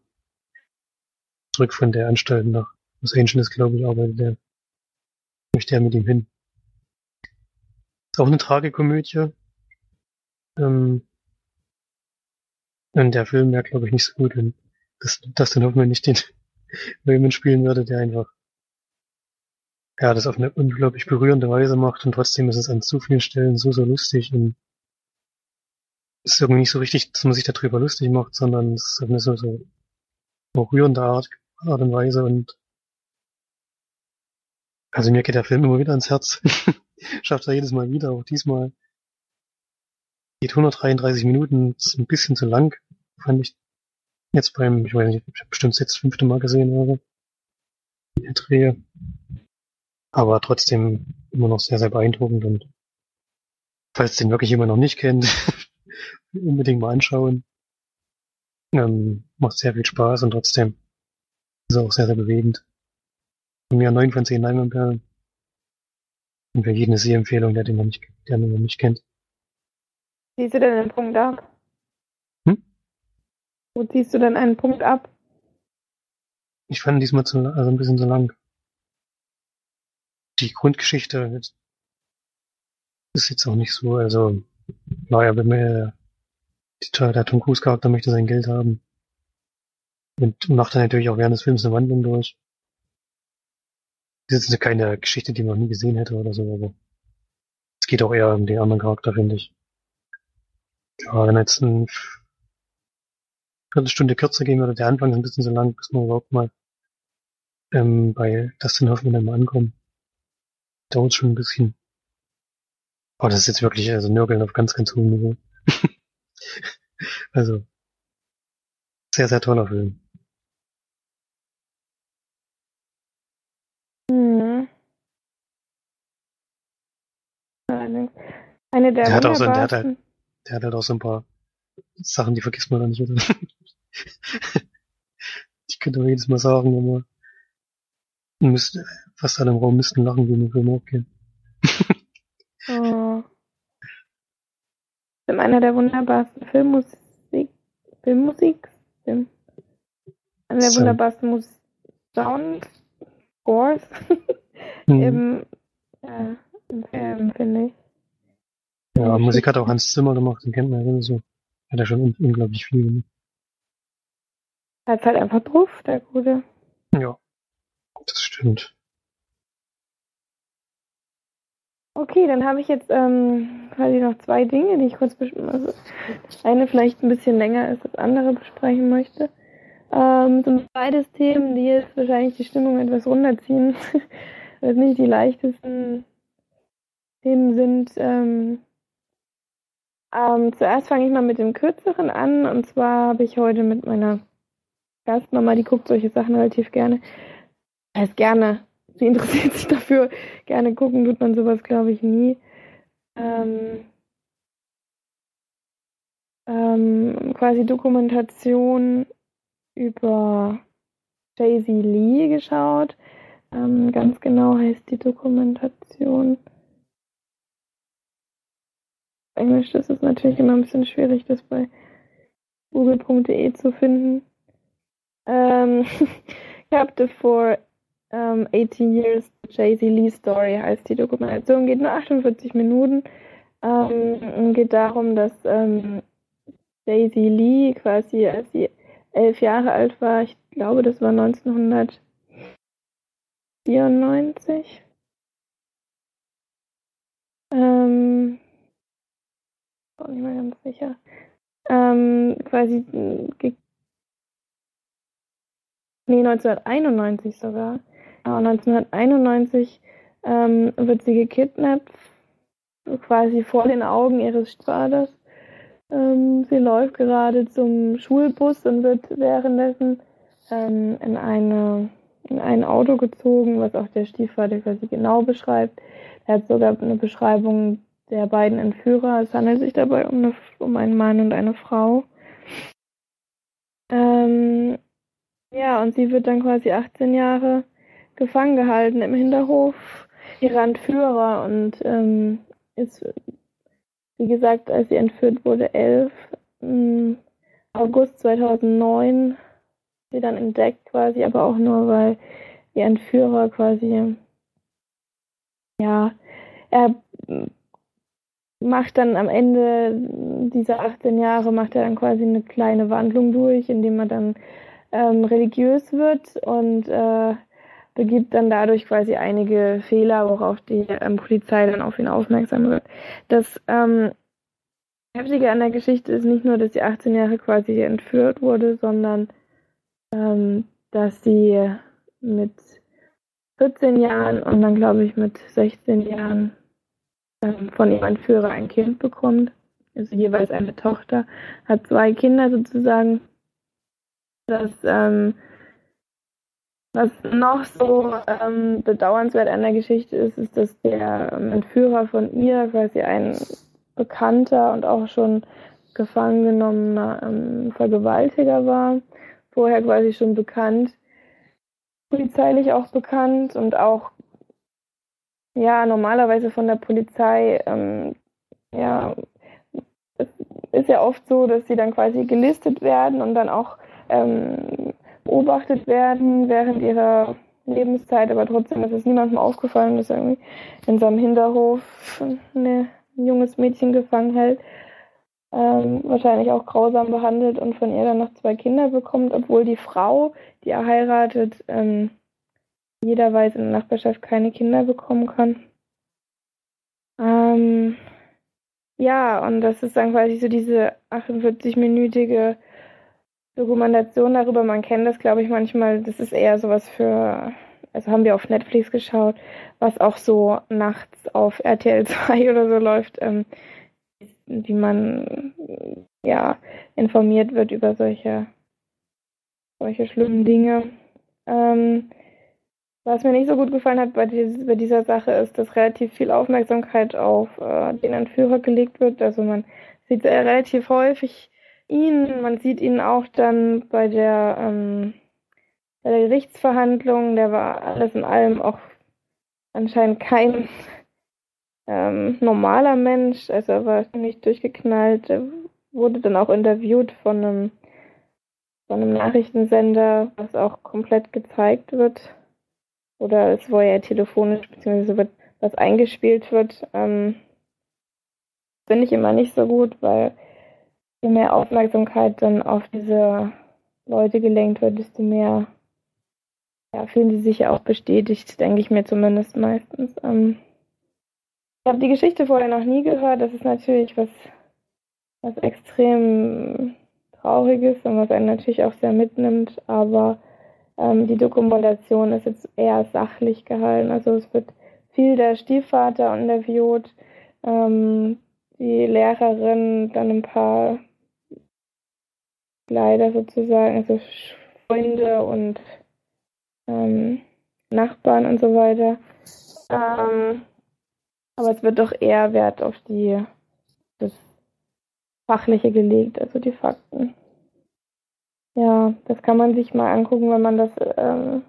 zurück von der Anstalt nach Los Angeles, glaube ich, arbeitet er. Möchte er mit ihm hin. Ist auch eine Tragikomödie. Ähm, und der Film wäre, glaube ich, nicht so gut, wenn dass, dass dann Hoffmann nicht den Raymond spielen würde, der einfach ja, das auf eine unglaublich berührende Weise macht und trotzdem ist es an zu vielen Stellen so, so lustig und ist irgendwie nicht so richtig, dass man sich darüber lustig macht, sondern es ist eine so, so berührende Art, Art und Weise und also mir geht der Film immer wieder ans Herz. Schafft er jedes Mal wieder, auch diesmal. Geht 133 Minuten, ist ein bisschen zu lang, fand ich Jetzt beim, ich weiß nicht, ich habe bestimmt jetzt fünfte Mal gesehen oder Die Drehe. Aber trotzdem immer noch sehr, sehr beeindruckend und falls den wirklich jemand noch nicht kennt, unbedingt mal anschauen. Ähm, macht sehr viel Spaß und trotzdem ist auch sehr, sehr bewegend. Von mir neun von zehn Leinwandperlen. Und für jeden eine Sehempfehlung, der den noch nicht, der den noch nicht kennt. Siehst du denn den Punkt ab? Wo ziehst du denn einen Punkt ab? Ich fand diesmal zu, also ein bisschen zu lang. Die Grundgeschichte ist jetzt auch nicht so, also, naja, wenn mir der, der Tom Cruise Charakter möchte sein Geld haben. Und macht dann natürlich auch während des Films eine Wandlung durch. Das ist keine Geschichte, die man nie gesehen hätte oder so, aber es geht auch eher um den anderen Charakter, finde ich. Ja, wenn jetzt ein Viertelstunde kürzer gehen würde. Der Anfang ist ein bisschen so lang, bis wir überhaupt mal ähm, bei Dustin Hoffman dann mal ankommen. Dauert schon ein bisschen. Oh, das ist jetzt wirklich also Nörgeln auf ganz, ganz hohem Niveau. also sehr, sehr toller Film. Mhm. Eine der, der hat auch so, der hat halt, der hat halt auch so ein paar Sachen, die vergisst man dann nicht, oder? ich könnte aber jedes Mal sagen, wenn man Müsste, fast alle im Raum müssten lachen, wenn der Film aufgeht. Oh. Film einer der wunderbarsten Filmmusik, Filmmusik, Film. Einer der So. wunderbarsten Mus Sound, Scores Hm. im, äh, im Film, finde ich. Ja, Musik hat auch Hans Zimmer gemacht, den kennt man ja so. Hat er schon un unglaublich viel gemacht. Hat's halt einfach drauf, der Gute. Ja, das stimmt. Okay, dann habe ich jetzt ähm, quasi noch zwei Dinge, die ich kurz besprechen also das eine vielleicht ein bisschen länger als das andere besprechen möchte. Ähm, sind beides Themen, die jetzt wahrscheinlich die Stimmung etwas runterziehen, weil es nicht die leichtesten Themen sind. Ähm, ähm, zuerst fange ich mal mit dem kürzeren an und zwar habe ich heute mit meiner Gastmama, die guckt solche Sachen relativ gerne, heißt gerne, sie interessiert sich dafür, gerne gucken tut man sowas, glaube ich, nie. Ähm, ähm, quasi Dokumentation über Jay-Z Lee geschaut. Ähm, ganz genau heißt die Dokumentation. Englisch, das ist natürlich immer ein bisschen schwierig, das bei google.de zu finden. Ähm, Captive for ähm, 80 Years Jay-Z Lee Story heißt die Dokumentation, geht nur 48 Minuten. Ähm, und geht darum, dass ähm, Jay-Z Lee quasi, als sie elf Jahre alt war, ich glaube, das war 1994. Ähm, auch nicht mehr ganz sicher. Ähm, quasi ge Nee, 1991 sogar. Aber 1991 ähm, wird sie gekidnappt, quasi vor den Augen ihres Vaters. Ähm, sie läuft gerade zum Schulbus und wird währenddessen ähm, in, eine, in ein Auto gezogen, was auch der Stiefvater quasi genau beschreibt. Er hat sogar eine Beschreibung der beiden Entführer. Es handelt sich dabei um, eine, um einen Mann und eine Frau. Ähm, ja, und sie wird dann quasi 18 Jahre gefangen gehalten im Hinterhof ihrer Entführer und ähm, ist, wie gesagt, als sie entführt wurde, 11. Im August 2009 sie dann entdeckt quasi, aber auch nur, weil ihr Entführer quasi, ja, er macht dann am Ende dieser 18 Jahre, macht er dann quasi eine kleine Wandlung durch, indem er dann ähm, religiös wird und äh, begibt dann dadurch quasi einige Fehler, worauf die ähm, Polizei dann auf ihn aufmerksam wird. Das ähm, Heftige an der Geschichte ist nicht nur, dass sie 18 Jahre quasi entführt wurde, sondern ähm, dass sie mit 14 Jahren und dann glaube ich mit 16 Jahren ähm, von ihrem Entführer ein Kind bekommt. Also jeweils eine Tochter, hat zwei Kinder sozusagen. Das ähm, was noch so ähm, bedauernswert an der Geschichte ist, ist, dass der Entführer von ihr quasi ein bekannter und auch schon gefangen genommener ähm, Vergewaltiger war. Vorher quasi schon bekannt, polizeilich auch bekannt und auch ja normalerweise von der Polizei ähm, ja es ist ja oft so, dass sie dann quasi gelistet werden und dann auch ähm, beobachtet werden während ihrer Lebenszeit, aber trotzdem ist es niemandem aufgefallen, dass irgendwie in seinem Hinterhof eine, ein junges Mädchen gefangen hält, ähm, wahrscheinlich auch grausam behandelt und von ihr dann noch zwei Kinder bekommt, obwohl die Frau, die er heiratet, ähm, jeder weiß in der Nachbarschaft keine Kinder bekommen kann. Ähm, ja, und das ist dann quasi so diese 48-minütige Dokumentation darüber. Man kennt das, glaube ich, manchmal. Das ist eher sowas für, also haben wir auf Netflix geschaut, was auch so nachts auf RTL 2 oder so läuft, ähm, wie man ja informiert wird über solche, solche schlimmen Dinge. Ähm, was mir nicht so gut gefallen hat bei, dies, bei dieser Sache ist, dass relativ viel Aufmerksamkeit auf äh, den Entführer gelegt wird. Also man sieht äh, relativ häufig ihn, man sieht ihn auch dann bei der ähm, bei der Gerichtsverhandlung, der war alles in allem auch anscheinend kein ähm, normaler Mensch, also er war nicht durchgeknallt, er wurde dann auch interviewt von einem, von einem Nachrichtensender, was auch komplett gezeigt wird. Oder es wo ja telefonisch beziehungsweise was eingespielt wird. Ähm, Finde ich immer nicht so gut, weil je mehr Aufmerksamkeit dann auf diese Leute gelenkt wird, desto mehr ja, fühlen sie sich ja auch bestätigt, denke ich mir zumindest meistens. Ähm, ich habe die Geschichte vorher noch nie gehört. Das ist natürlich was was extrem Trauriges und was einen natürlich auch sehr mitnimmt, aber ähm, die Dokumentation ist jetzt eher sachlich gehalten. Also es wird viel der Stiefvater interviewt, ähm, die Lehrerin, dann ein paar leider sozusagen, also Freunde und ähm, Nachbarn und so weiter. Ähm, aber es wird doch eher Wert auf die das Fachliche gelegt, also die Fakten. Ja, das kann man sich mal angucken, wenn man das ähm,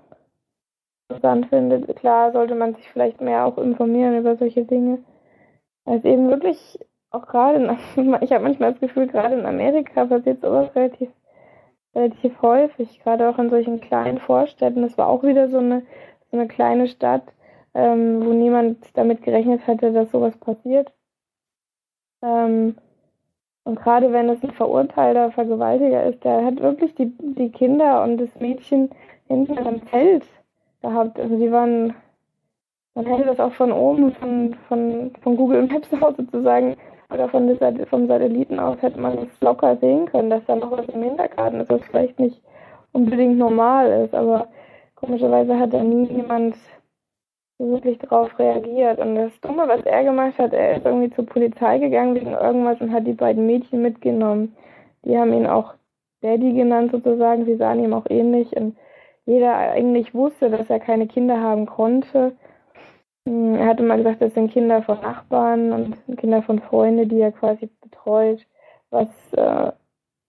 interessant findet. Klar sollte man sich vielleicht mehr auch informieren über solche Dinge. Weil es eben wirklich auch gerade, ich habe manchmal das Gefühl, gerade in Amerika passiert sowas relativ, relativ häufig, gerade auch in solchen kleinen Vorstädten. Das war auch wieder so eine, so eine kleine Stadt, ähm, wo niemand damit gerechnet hätte, dass sowas passiert. Ähm, und gerade wenn es ein verurteilter Vergewaltiger ist, der hat wirklich die, die Kinder und das Mädchen hinten am Zelt gehabt. Also die waren, man hätte das auch von oben, von, von, von Google Maps aus sozusagen, oder von der, vom Satelliten aus hätte man es locker sehen können, dass da noch was im Hintergarten ist, was vielleicht nicht unbedingt normal ist. Aber komischerweise hat da nie jemand wirklich drauf reagiert. Und das Dumme, was er gemacht hat, er ist irgendwie zur Polizei gegangen wegen irgendwas und hat die beiden Mädchen mitgenommen. Die haben ihn auch Daddy genannt sozusagen, sie sahen ihm auch ähnlich und jeder eigentlich wusste, dass er keine Kinder haben konnte. Hm, er hatte mal gesagt, das sind Kinder von Nachbarn und Kinder von Freunden, die er quasi betreut, was äh,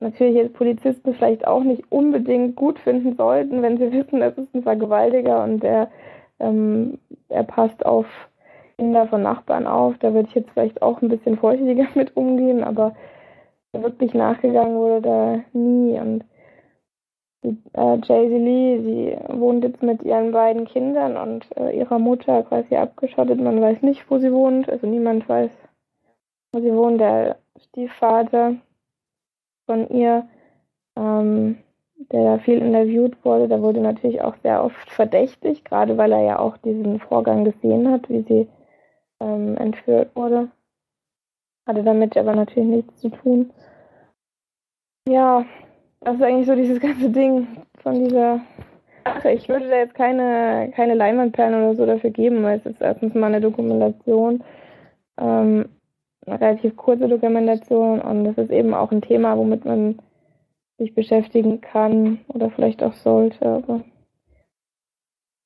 natürlich jetzt Polizisten vielleicht auch nicht unbedingt gut finden sollten, wenn sie wissen, es ist ein Vergewaltiger und der ähm, er passt auf Kinder von Nachbarn auf. Da würde ich jetzt vielleicht auch ein bisschen vorsichtiger mit umgehen, aber wirklich nachgegangen wurde da nie. Und äh, Jay-Z Lee, sie wohnt jetzt mit ihren beiden Kindern und äh, ihrer Mutter quasi abgeschottet. Man weiß nicht, wo sie wohnt. Also niemand weiß, wo sie wohnt. Der Stiefvater von ihr ähm, der da viel interviewt wurde, da wurde natürlich auch sehr oft verdächtig, gerade weil er ja auch diesen Vorgang gesehen hat, wie sie ähm, entführt wurde. Hatte damit aber natürlich nichts zu tun. Ja, das ist eigentlich so dieses ganze Ding von dieser Sache. Ich würde da jetzt keine, keine Leinwandperlen oder so dafür geben, weil es ist erstens mal eine Dokumentation, ähm, eine relativ kurze Dokumentation und das ist eben auch ein Thema, womit man sich beschäftigen kann oder vielleicht auch sollte. Aber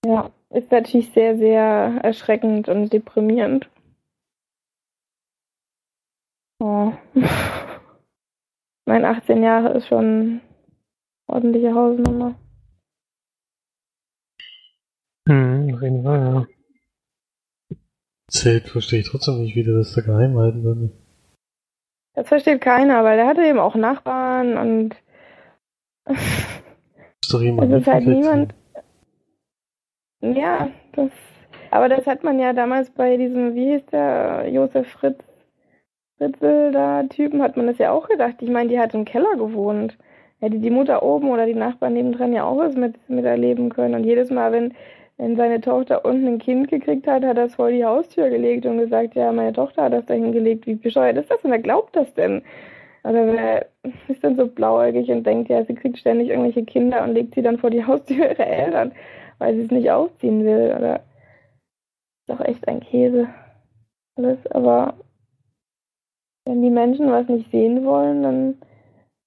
ja, ist natürlich sehr, sehr erschreckend und deprimierend. Oh. mein 18 Jahre ist schon ordentliche Hausnummer. Hm, auf jeden Fall, ja. Zelt verstehe ich trotzdem nicht, wie der das da geheim halten würde. Das versteht keiner, weil der hatte eben auch Nachbarn und ist doch jemand es ist halt niemand. Ja, das. Aber das hat man ja damals bei diesem, wie hieß der, Josef Fritz, Fritzel da Typen, hat man das ja auch gedacht. Ich meine, die hat im Keller gewohnt. Hätte die Mutter oben oder die Nachbarn nebendran ja auch was mit, mit erleben können. Und jedes Mal, wenn, wenn seine Tochter unten ein Kind gekriegt hat, hat er es vor die Haustür gelegt und gesagt, ja, meine Tochter hat das da hingelegt. Wie bescheuert ist das? Und wer glaubt das denn? Oder wer ist dann so blauäugig und denkt, ja, sie kriegt ständig irgendwelche Kinder und legt sie dann vor die Haustür ihrer Eltern, weil sie es nicht aufziehen will. Oder ist doch echt ein Käse. Alles, aber wenn die Menschen was nicht sehen wollen, dann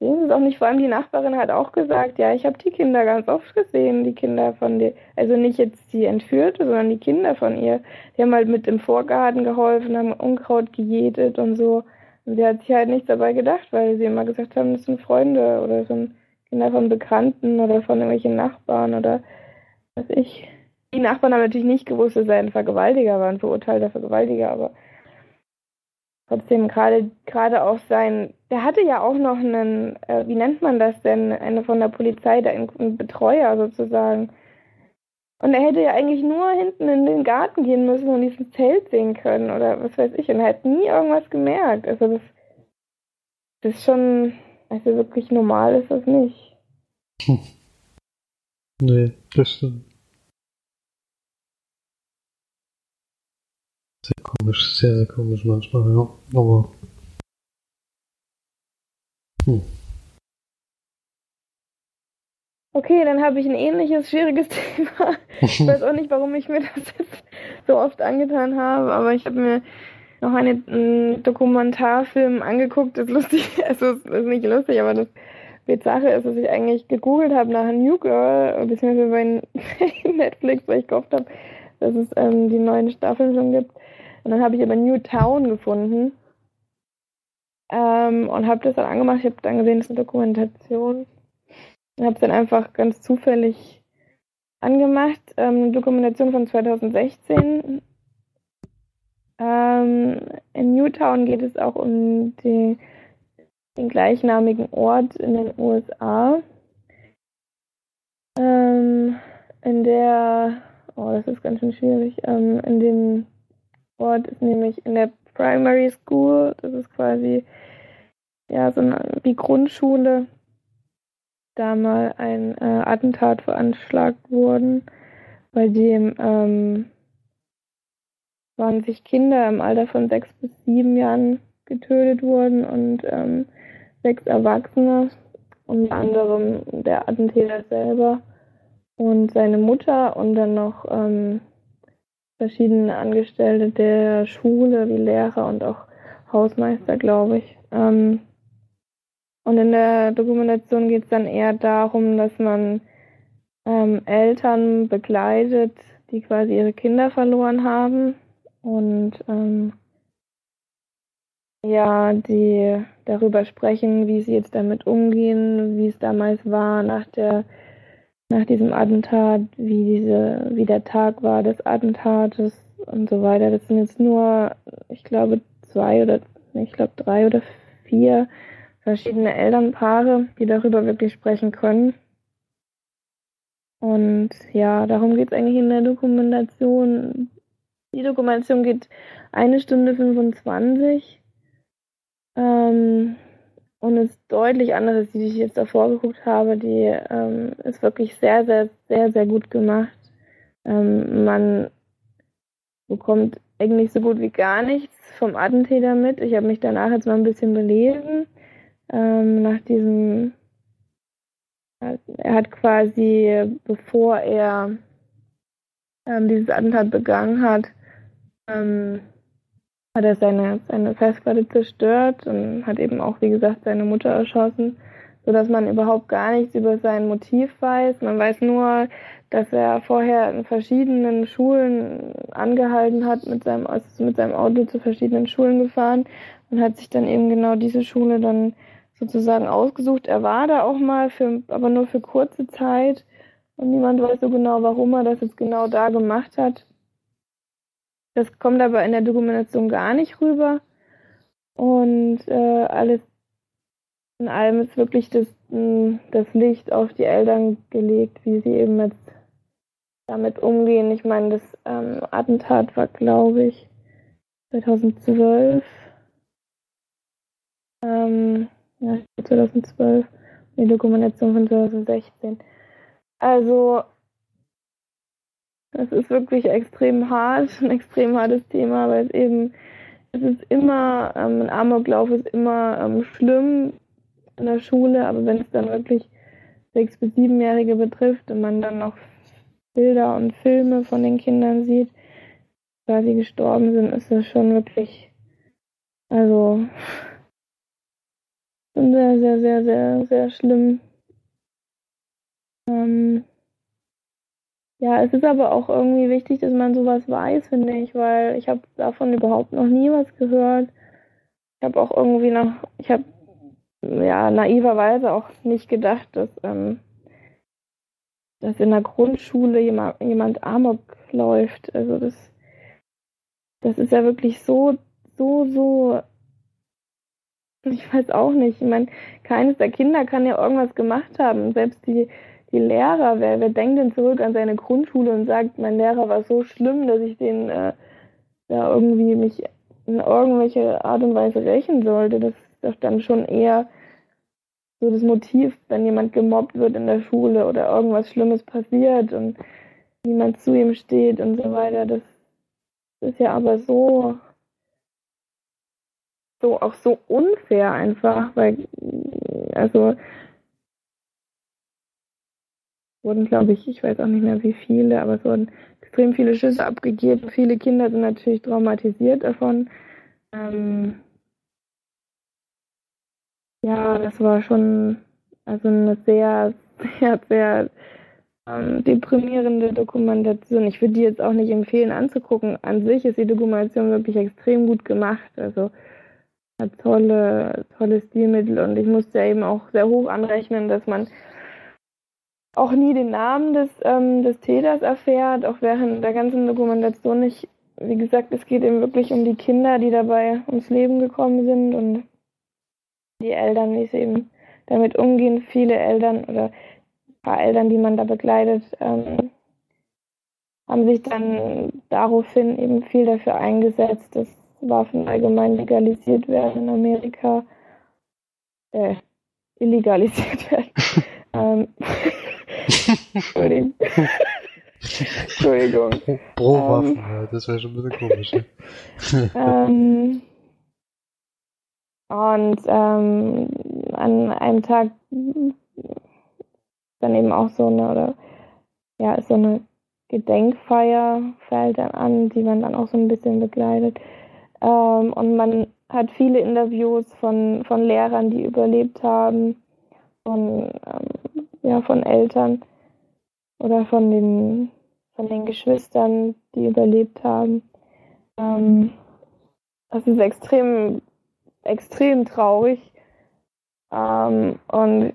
sehen sie es auch nicht. Vor allem die Nachbarin hat auch gesagt, ja, ich habe die Kinder ganz oft gesehen, die Kinder von dir. Also nicht jetzt die Entführte, sondern die Kinder von ihr. Die haben halt mit im Vorgarten geholfen, haben Unkraut gejätet und so. Und sie hat sich halt nichts dabei gedacht, weil sie immer gesagt haben, das sind Freunde oder ein Kinder von Bekannten oder von irgendwelchen Nachbarn oder was ich. Die Nachbarn haben natürlich nicht gewusst, dass er ein Vergewaltiger war, ein verurteilter Vergewaltiger, aber trotzdem gerade gerade auch sein, der hatte ja auch noch einen, äh, wie nennt man das denn, eine von der Polizei, da ein Betreuer sozusagen. Und er hätte ja eigentlich nur hinten in den Garten gehen müssen und dieses Zelt sehen können oder was weiß ich. Und er hat nie irgendwas gemerkt. Also das, das ist schon, also wirklich normal ist das nicht. Hm. Nee, das stimmt. Sehr komisch, sehr, sehr komisch manchmal, ja. Aber. Hm. Okay, dann habe ich ein ähnliches schwieriges Thema. Ich weiß auch nicht, warum ich mir das jetzt so oft angetan habe, aber ich habe mir noch einen Dokumentarfilm angeguckt. Das ist lustig, also es ist nicht lustig, aber das die Sache ist, dass ich eigentlich gegoogelt habe nach New Girl, beziehungsweise bei Netflix, weil ich gehofft habe, dass es ähm, die neuen Staffeln schon gibt. Und dann habe ich aber New Town gefunden ähm, und habe das dann angemacht. Ich habe dann gesehen, das ist eine Dokumentation ich habe es dann einfach ganz zufällig angemacht. Ähm, eine Dokumentation von 2016. Ähm, in Newtown geht es auch um die, den gleichnamigen Ort in den USA. Ähm, in der, oh, das ist ganz schön schwierig, ähm, in dem Ort ist nämlich in der Primary School, das ist quasi ja so eine, wie Grundschule, da mal ein äh, Attentat veranschlagt worden, bei dem ähm, 20 Kinder im Alter von sechs bis sieben Jahren getötet wurden und ähm, sechs Erwachsene, unter anderem der Attentäter selber und seine Mutter und dann noch ähm, verschiedene Angestellte der Schule wie Lehrer und auch Hausmeister, glaube ich. Ähm, und in der Dokumentation geht es dann eher darum, dass man ähm, Eltern begleitet, die quasi ihre Kinder verloren haben und ähm, ja, die darüber sprechen, wie sie jetzt damit umgehen, wie es damals war nach der nach diesem Attentat, wie diese, wie der Tag war des Attentates und so weiter. Das sind jetzt nur, ich glaube, zwei oder ich glaube drei oder vier verschiedene Elternpaare, die darüber wirklich sprechen können. Und ja, darum geht es eigentlich in der Dokumentation. Die Dokumentation geht eine Stunde 25 ähm, und ist deutlich anders, als die, die ich jetzt davor geguckt habe. Die ähm, ist wirklich sehr, sehr, sehr, sehr gut gemacht. Ähm, man bekommt eigentlich so gut wie gar nichts vom Attentäter mit. Ich habe mich danach jetzt mal ein bisschen belesen ähm, nach diesem, er hat quasi, bevor er ähm, dieses Attentat begangen hat, ähm, hat er seine, seine Festplatte zerstört und hat eben auch, wie gesagt, seine Mutter erschossen, sodass man überhaupt gar nichts über sein Motiv weiß. Man weiß nur, dass er vorher in verschiedenen Schulen angehalten hat, mit seinem, also mit seinem Auto zu verschiedenen Schulen gefahren und hat sich dann eben genau diese Schule dann sozusagen ausgesucht. Er war da auch mal, für, aber nur für kurze Zeit. Und niemand weiß so genau, warum er das jetzt genau da gemacht hat. Das kommt aber in der Dokumentation gar nicht rüber. Und äh, alles in allem ist wirklich das, das Licht auf die Eltern gelegt, wie sie eben jetzt damit umgehen. Ich meine, das ähm, Attentat war, glaube ich, 2012. Ähm, ja, 2012. Die Dokumentation von 2016. Also, es ist wirklich extrem hart, ein extrem hartes Thema, weil es eben, es ist immer, ähm, ein Amoklauf ist immer ähm, schlimm in der Schule, aber wenn es dann wirklich sechs- bis siebenjährige betrifft und man dann noch Bilder und Filme von den Kindern sieht, quasi gestorben sind, ist das schon wirklich, also sehr, sehr, sehr, sehr, sehr schlimm. Ähm, ja, es ist aber auch irgendwie wichtig, dass man sowas weiß, finde ich, weil ich habe davon überhaupt noch nie was gehört. Ich habe auch irgendwie noch, ich habe ja naiverweise auch nicht gedacht, dass, ähm, dass in der Grundschule jemand, jemand Amok läuft. Also das, das ist ja wirklich so, so, so. Ich weiß auch nicht. Ich meine, keines der Kinder kann ja irgendwas gemacht haben. Selbst die, die Lehrer, wer, wer denkt denn zurück an seine Grundschule und sagt, mein Lehrer war so schlimm, dass ich den äh, da irgendwie mich in irgendwelche Art und Weise rächen sollte. Das ist doch dann schon eher so das Motiv, wenn jemand gemobbt wird in der Schule oder irgendwas Schlimmes passiert und niemand zu ihm steht und so weiter. Das ist ja aber so, so auch so unfair einfach, weil also wurden, glaube ich, ich weiß auch nicht mehr wie viele, aber es wurden extrem viele Schüsse abgegeben. Viele Kinder sind natürlich traumatisiert davon. Ähm, ja, das war schon also eine sehr, sehr, sehr ähm, deprimierende Dokumentation. Ich würde die jetzt auch nicht empfehlen anzugucken. An sich ist die Dokumentation wirklich extrem gut gemacht. Also hat tolle, tolle Stilmittel und ich musste ja eben auch sehr hoch anrechnen, dass man auch nie den Namen des, ähm, des Täters erfährt, auch während der ganzen Dokumentation nicht. Wie gesagt, es geht eben wirklich um die Kinder, die dabei ums Leben gekommen sind und die Eltern, wie sie eben damit umgehen. Viele Eltern oder ein paar Eltern, die man da begleitet, ähm, haben sich dann daraufhin eben viel dafür eingesetzt, dass Waffen allgemein legalisiert werden in Amerika. Äh, illegalisiert werden. ähm, Entschuldigung. Entschuldigung. Pro Waffen, ähm, das wäre schon ein bisschen komisch. ähm, und ähm, an einem Tag dann eben auch so eine, oder ja, ist so eine Gedenkfeier fällt dann an, die man dann auch so ein bisschen begleitet. Ähm, und man hat viele Interviews von, von Lehrern, die überlebt haben, von, ähm, ja, von Eltern oder von den, von den Geschwistern, die überlebt haben. Ähm, das ist extrem, extrem traurig. Ähm, und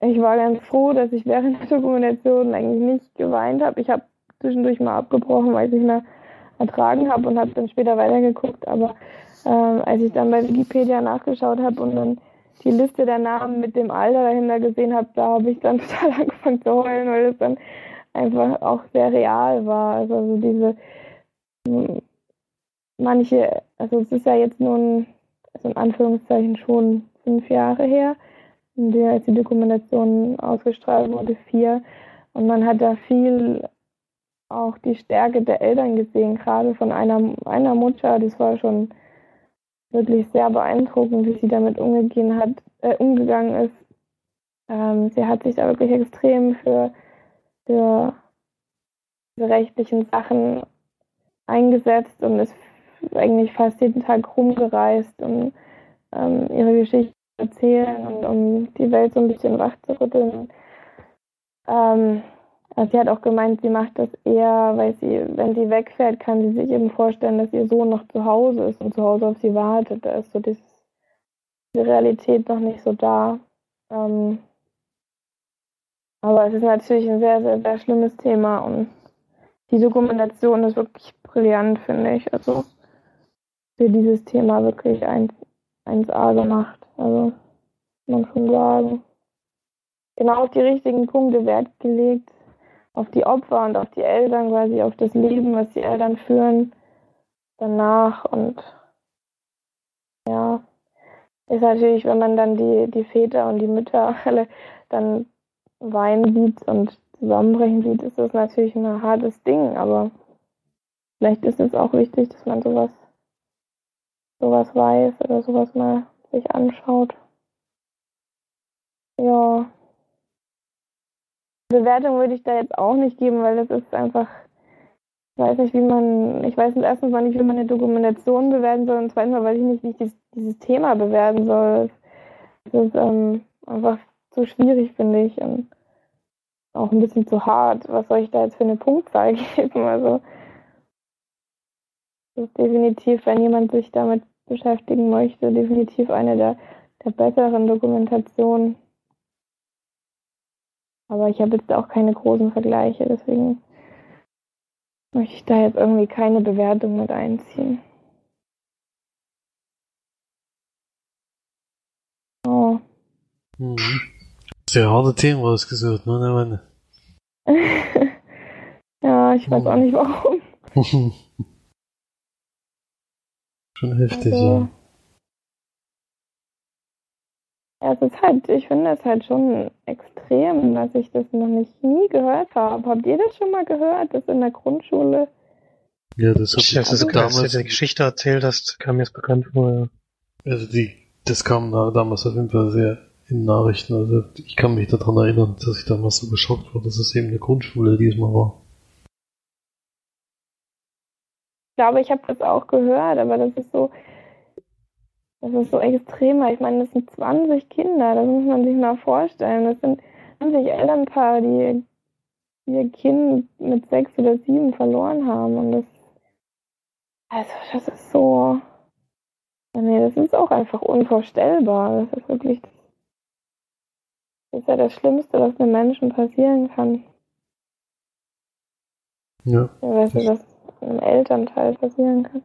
ich war ganz froh, dass ich während der Dokumentation eigentlich nicht geweint habe. Ich habe zwischendurch mal abgebrochen, weil ich nicht mehr ertragen habe und habe dann später weitergeguckt. Aber ähm, als ich dann bei Wikipedia nachgeschaut habe und dann die Liste der Namen mit dem Alter dahinter gesehen habe, da habe ich dann total angefangen zu heulen, weil es dann einfach auch sehr real war. Also, also diese manche, also es ist ja jetzt nun, also in Anführungszeichen schon fünf Jahre her, in der als die Dokumentation ausgestrahlt wurde, vier. Und man hat da viel auch die Stärke der Eltern gesehen, gerade von einer, einer Mutter, das war schon wirklich sehr beeindruckend, wie sie damit umgegangen, hat, äh, umgegangen ist. Ähm, sie hat sich da wirklich extrem für, für diese rechtlichen Sachen eingesetzt und ist eigentlich fast jeden Tag rumgereist, um ähm, ihre Geschichte zu erzählen und um die Welt so ein bisschen wach zu rütteln. Ähm, sie hat auch gemeint, sie macht das eher, weil sie, wenn sie wegfährt, kann sie sich eben vorstellen, dass ihr Sohn noch zu Hause ist und zu Hause auf sie wartet. Da ist so dieses, die Realität noch nicht so da. Ähm, aber es ist natürlich ein sehr, sehr, sehr schlimmes Thema und die Dokumentation ist wirklich brillant, finde ich. Also für dieses Thema wirklich 1, 1A gemacht. Also man schon sagen. Genau auf die richtigen Punkte Wert gelegt auf die Opfer und auf die Eltern, quasi auf das Leben, was die Eltern führen danach und ja, ist natürlich, wenn man dann die, die Väter und die Mütter alle dann weinen sieht und zusammenbrechen sieht, ist das natürlich ein hartes Ding, aber vielleicht ist es auch wichtig, dass man sowas, sowas weiß oder sowas mal sich anschaut. Ja. Bewertung würde ich da jetzt auch nicht geben, weil das ist einfach, ich weiß nicht, wie man, ich weiß erstens mal nicht, wie man eine Dokumentation bewerten soll und zweitens mal weiß ich nicht, wie ich dieses, dieses Thema bewerten soll. Das ist ähm, einfach zu schwierig, finde ich, und auch ein bisschen zu hart. Was soll ich da jetzt für eine Punktzahl geben? Also, das ist definitiv, wenn jemand sich damit beschäftigen möchte, definitiv eine der, der besseren Dokumentation. Aber ich habe jetzt auch keine großen Vergleiche, deswegen möchte ich da jetzt irgendwie keine Bewertung mit einziehen. Oh. Mhm. Sehr harte Themen rausgesucht, ne, ne, ja, ich weiß auch nicht warum. Schon heftig, Also, ja. Ja, es ist halt, ich finde es halt schon extrem, dass ich das noch nicht nie gehört habe. Habt ihr das schon mal gehört, das in der Grundschule? Ja, das hab Ich, als du Also als du damals, die Geschichte erzählt hast, kam mir das bekannt vor. Ja. also die, das kam da, damals auf jeden Fall sehr in Nachrichten. Also ich kann mich daran erinnern, dass ich damals so geschockt war, dass es eben eine Grundschule diesmal war. Ich glaube, ich habe das auch gehört, aber das ist so, das ist so extremer. Ich meine, das sind 20 Kinder, das muss man sich mal vorstellen. Das sind 20 Elternpaare, die ihr Kind mit sechs oder sieben verloren haben. Und das, also, das ist so, nee, das ist auch einfach unvorstellbar. Das ist wirklich, das ist ja das Schlimmste, was einem Menschen passieren kann. Ja. Ja, weißt du, was einem Elternteil passieren kann.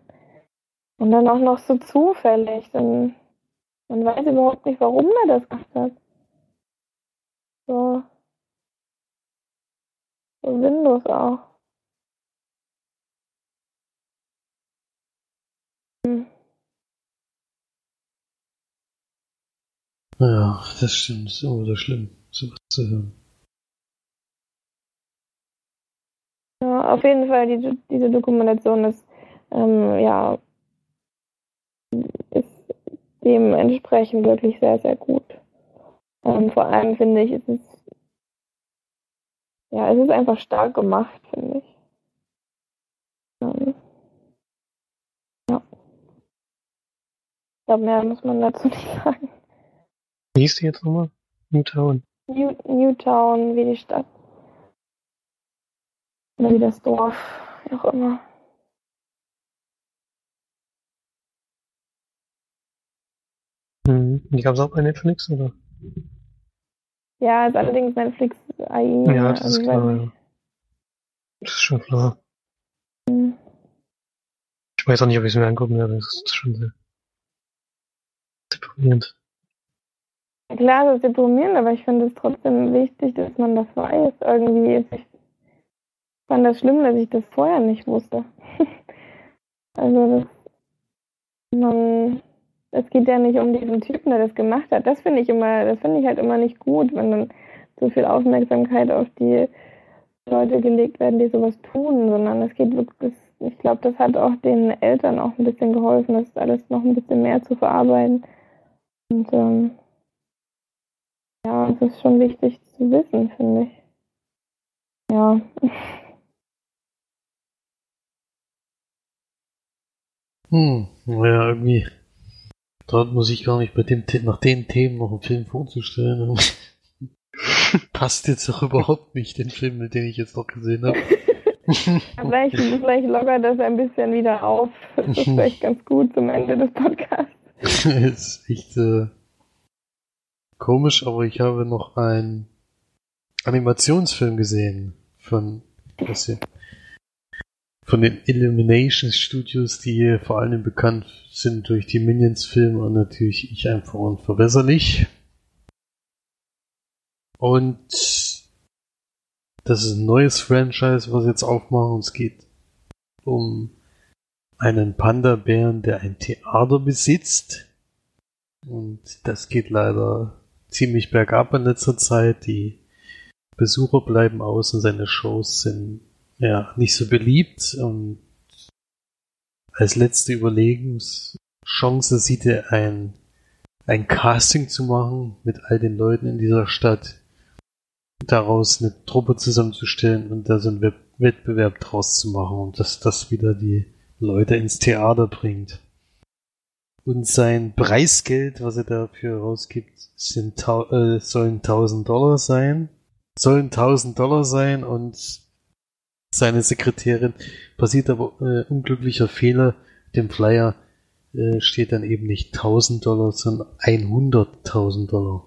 Und dann auch noch so zufällig. Dann, man weiß überhaupt nicht, warum er das gemacht hat. So. So sinnlos auch. Hm. Ja, das stimmt. Ist immer wieder schlimm, sowas zu hören. Ja, auf jeden Fall, die, diese Dokumentation ist, ähm, ja, ist dementsprechend wirklich sehr, sehr gut. Ähm, vor allem finde ich, es ist, ja, es ist einfach stark gemacht, finde ich. Ähm, ja. Ich glaube, mehr muss man dazu nicht sagen. Wie hieß die jetzt nochmal? Newtown. New, Newtown, wie die Stadt. Oder wie das Dorf, wie auch immer. Mhm. Die gab es auch bei Netflix, oder? Ja, ist allerdings Netflix AI. Ja, das ist ich weiß klar, ja. Das ist schon klar. Hm. Ich weiß auch nicht, ob ich es mir angucken werde. Das ist schon sehr deprimierend. Ja, Klar, das ist deprimierend, aber ich finde es trotzdem wichtig, dass man das weiß. Irgendwie ist ich fand das schlimm, dass ich das vorher nicht wusste. also das man es geht ja nicht um diesen Typen, der das gemacht hat. Das finde ich immer, das finde ich halt immer nicht gut, wenn dann so viel Aufmerksamkeit auf die Leute gelegt werden, die sowas tun, sondern es geht wirklich, ich glaube, das hat auch den Eltern auch ein bisschen geholfen, das alles noch ein bisschen mehr zu verarbeiten. Und ähm, ja, es ist schon wichtig zu wissen, finde ich. Ja. Hm, naja, irgendwie. Dort muss ich gar nicht bei dem, nach den Themen noch einen Film vorzustellen. Passt jetzt doch überhaupt nicht, den Film, den ich jetzt noch gesehen habe. vielleicht, vielleicht lockert das ein bisschen wieder auf. Das ist vielleicht ganz gut zum Ende des Podcasts. ist echt äh, komisch, aber ich habe noch einen Animationsfilm gesehen von was hier, von den Illumination Studios, die vor allem bekannt sind durch die Minions Filme und natürlich ich einfach unverbesserlich. Und das ist ein neues Franchise, was jetzt aufmachen. Es geht um einen Panda-Bären, der ein Theater besitzt. Und das geht leider ziemlich bergab in letzter Zeit. Die Besucher bleiben aus und seine Shows sind ja nicht so beliebt. Und als letzte Überlegenschance sieht er ein, ein Casting zu machen mit all den Leuten in dieser Stadt, daraus eine Truppe zusammenzustellen und da so einen Wettbewerb draus zu machen und dass das wieder die Leute ins Theater bringt. Und sein Preisgeld, was er dafür rausgibt, sind äh, sollen 1000 Dollar sein. Sollen 1000 Dollar sein und seine Sekretärin passiert aber äh, unglücklicher Fehler. Dem Flyer äh, steht dann eben nicht 1000 Dollar, sondern 100.000 Dollar.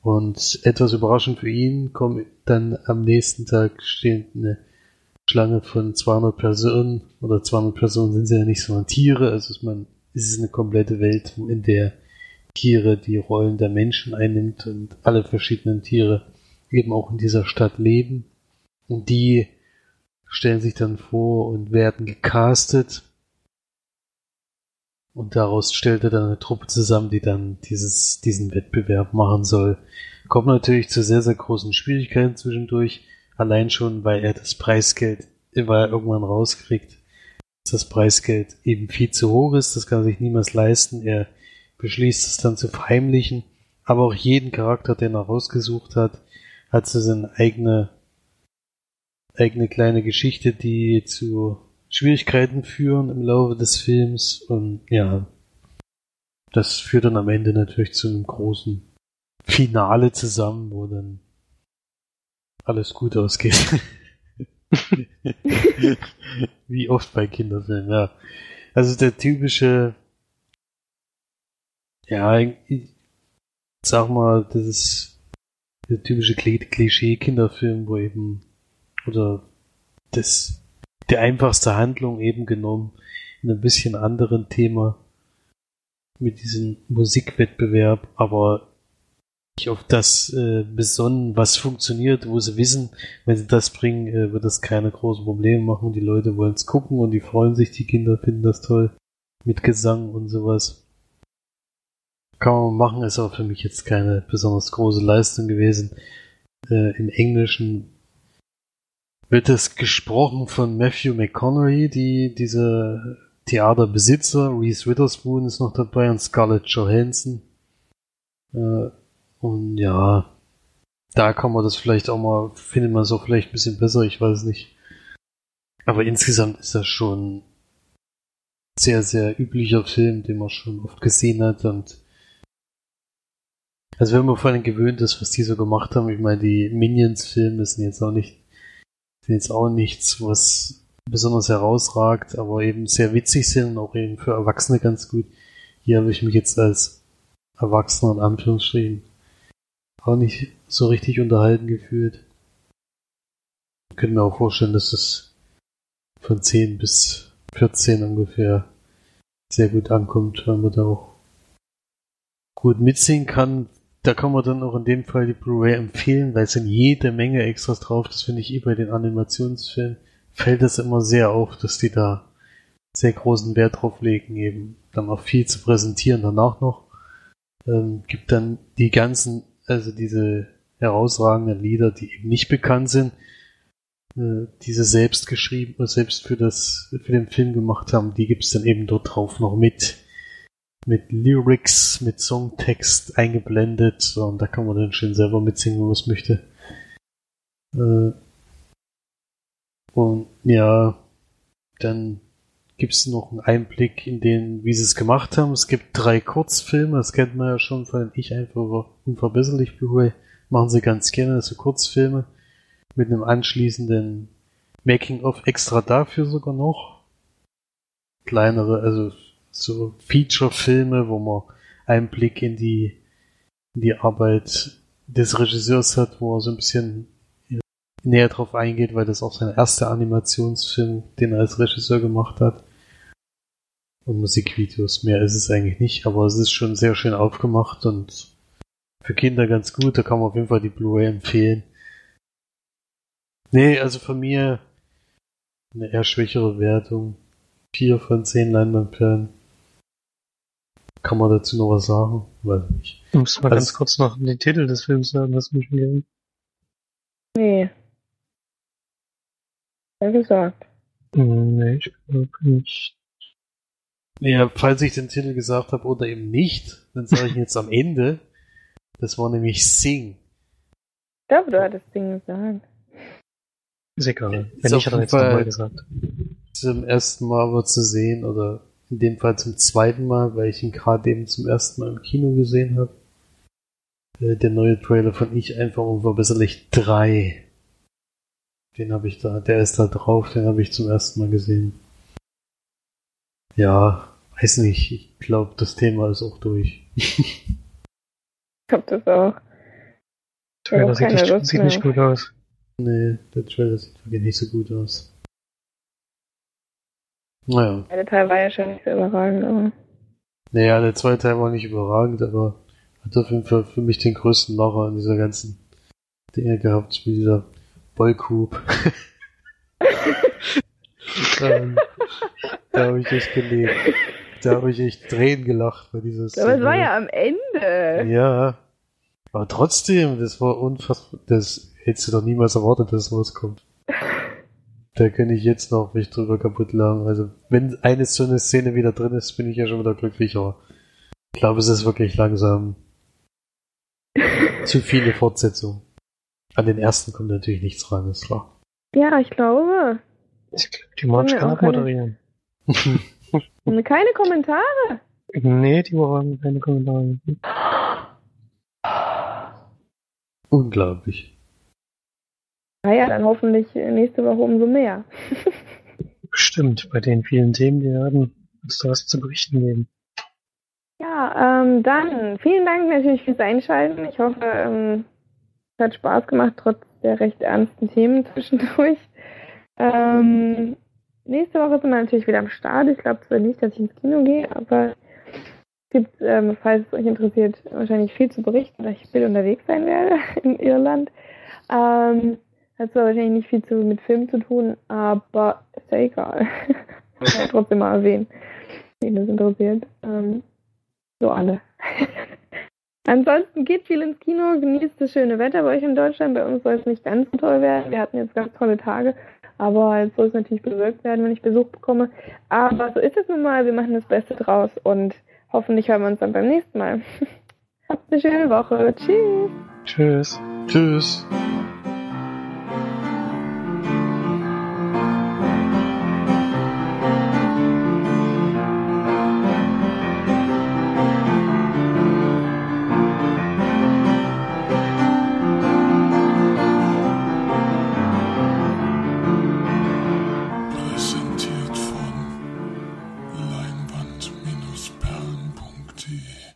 Und etwas überraschend für ihn kommt dann am nächsten Tag steht eine Schlange von 200 Personen oder 200 Personen sind sie ja nicht, sondern Tiere. Also ist man, ist es eine komplette Welt, in der Tiere die Rollen der Menschen einnimmt und alle verschiedenen Tiere eben auch in dieser Stadt leben. Und die stellen sich dann vor und werden gecastet. Und daraus stellt er dann eine Truppe zusammen, die dann dieses, diesen Wettbewerb machen soll. Kommt natürlich zu sehr, sehr großen Schwierigkeiten zwischendurch. Allein schon, weil er das Preisgeld, weil er irgendwann rauskriegt, dass das Preisgeld eben viel zu hoch ist. Das kann er sich niemals leisten. Er beschließt es dann zu verheimlichen. Aber auch jeden Charakter, den er rausgesucht hat, hat so seine eigene, eigene kleine Geschichte, die zu Schwierigkeiten führen im Laufe des Films. Und ja, das führt dann am Ende natürlich zu einem großen Finale zusammen, wo dann alles gut ausgeht. Wie oft bei Kinderfilmen, ja. Also der typische, ja, ich sag mal, das ist der typische Klischee-Kinderfilm, wo eben, oder das, die einfachste Handlung eben genommen, in ein bisschen anderen Thema, mit diesem Musikwettbewerb, aber auf das äh, besonnen, was funktioniert, wo sie wissen, wenn sie das bringen, äh, wird das keine großen Probleme machen. Die Leute wollen es gucken und die freuen sich, die Kinder finden das toll mit Gesang und sowas. Kann man machen, ist aber für mich jetzt keine besonders große Leistung gewesen. Äh, Im Englischen wird es gesprochen von Matthew McConaughey, die diese Theaterbesitzer. Reese Witherspoon ist noch dabei und Scarlett Johansson. Äh, und ja, da kann man das vielleicht auch mal, findet man es auch vielleicht ein bisschen besser, ich weiß nicht. Aber insgesamt ist das schon sehr, sehr üblicher Film, den man schon oft gesehen hat und also wenn man vor allem gewöhnt ist, was die so gemacht haben, ich meine, die Minions-Filme sind jetzt auch nicht, jetzt auch nichts, was besonders herausragt, aber eben sehr witzig sind und auch eben für Erwachsene ganz gut. Hier habe ich mich jetzt als Erwachsener in Anführungsstrichen auch nicht so richtig unterhalten gefühlt. Ich könnte mir auch vorstellen, dass es von 10 bis 14 ungefähr sehr gut ankommt, weil man da auch gut mitsehen kann. Da kann man dann auch in dem Fall die Blu-ray empfehlen, weil es sind jede Menge Extras drauf. Das finde ich eh bei den Animationsfilmen. Fällt es immer sehr auf, dass die da sehr großen Wert drauf legen, eben dann auch viel zu präsentieren danach noch. Ähm, gibt dann die ganzen also diese herausragenden Lieder, die eben nicht bekannt sind, äh, diese selbst geschrieben, oder selbst für das, für den Film gemacht haben, die gibt's dann eben dort drauf noch mit, mit Lyrics, mit Songtext eingeblendet, und da kann man dann schön selber mitsingen, wenn man es möchte. Äh, und ja, dann gibt es noch einen Einblick in den, wie sie es gemacht haben. Es gibt drei Kurzfilme, das kennt man ja schon von Ich einfach unverbesserlich Blu-ray. Machen sie ganz gerne, also Kurzfilme mit einem anschließenden Making-of extra dafür sogar noch. Kleinere, also so Feature-Filme, wo man Einblick in die, in die Arbeit des Regisseurs hat, wo er so ein bisschen näher drauf eingeht, weil das auch sein erster Animationsfilm, den er als Regisseur gemacht hat und Musikvideos. Mehr ist es eigentlich nicht, aber es ist schon sehr schön aufgemacht und für Kinder ganz gut. Da kann man auf jeden Fall die Blu-ray empfehlen. Nee, also von mir eine eher schwächere Wertung. Vier von zehn Leinwandperlen. Kann man dazu noch was sagen? Weiß nicht. Du musst mal also, ganz kurz noch den Titel des Films sagen, was mich geben. Nee. Ja gesagt. Hm, nee, ich glaube nicht. Ja, falls ich den Titel gesagt habe oder eben nicht, dann sage ich jetzt am Ende. Das war nämlich Sing. Ich glaube, du hattest Sing gesagt. Ist egal. Wenn nicht, hat er jetzt nochmal gesagt. Zum ersten Mal aber zu sehen oder in dem Fall zum zweiten Mal, weil ich ihn gerade eben zum ersten Mal im Kino gesehen habe. Äh, der neue Trailer von Ich einfach unverbesserlich 3. Den habe ich da, der ist da drauf, den habe ich zum ersten Mal gesehen. Ja, Weiß nicht, ich glaube, das Thema ist auch durch. Ich glaube das auch. Trailer sieht, nicht, sieht nicht gut aus. nee, der Trailer sieht wirklich nicht so gut aus. Naja. Der Teil war ja schon nicht so überragend, aber. Naja, der zweite Teil war nicht überragend, aber hat auf jeden Fall für mich den größten Lacher an dieser ganzen Dinge gehabt, wie dieser Boygroup. ähm, da habe ich echt gelebt. Da habe ich echt Tränen gelacht bei dieser Szene. Aber es war ja am Ende. Ja. Aber trotzdem, das war unfassbar. Das hättest du doch niemals erwartet, dass sowas kommt. Da kann ich jetzt noch mich drüber kaputt lachen. Also, wenn eine so eine Szene wieder drin ist, bin ich ja schon wieder glücklicher. Ich glaube, es ist wirklich langsam zu viele Fortsetzungen. An den ersten kommt natürlich nichts ran, ist klar. Ja, ich glaube. Ich glaube, die Ja, kann auch keine-. Und keine Kommentare. Nee, die waren keine Kommentare. Unglaublich. Naja, dann hoffentlich nächste Woche umso mehr. Bestimmt, bei den vielen Themen, die wir hatten, wird es da was zu berichten geben. Ja, ähm, dann vielen Dank natürlich fürs Einschalten. Ich hoffe, ähm, es hat Spaß gemacht, trotz der recht ernsten Themen zwischendurch. Ähm, nächste Woche sind wir natürlich wieder am Start. Ich glaube zwar nicht, dass ich ins Kino gehe, aber es gibt, ähm, falls es euch interessiert, wahrscheinlich viel zu berichten, da ich viel unterwegs sein werde in Irland. Ähm, hat zwar wahrscheinlich nicht viel zu, mit Film zu tun, aber ist ja egal. Kann ich trotzdem mal erwähnen, wen das interessiert. Ähm, so alle. Ansonsten geht viel ins Kino, genießt das schöne Wetter bei euch in Deutschland. Bei uns soll es nicht ganz so toll werden. Wir hatten jetzt ganz tolle Tage, aber es soll es natürlich bewirkt werden, wenn ich Besuch bekomme. Aber so ist es nun mal. Wir machen das Beste draus und hoffentlich hören wir uns dann beim nächsten Mal. Habt eine schöne Woche. Tschüss. Tschüss. Tschüss.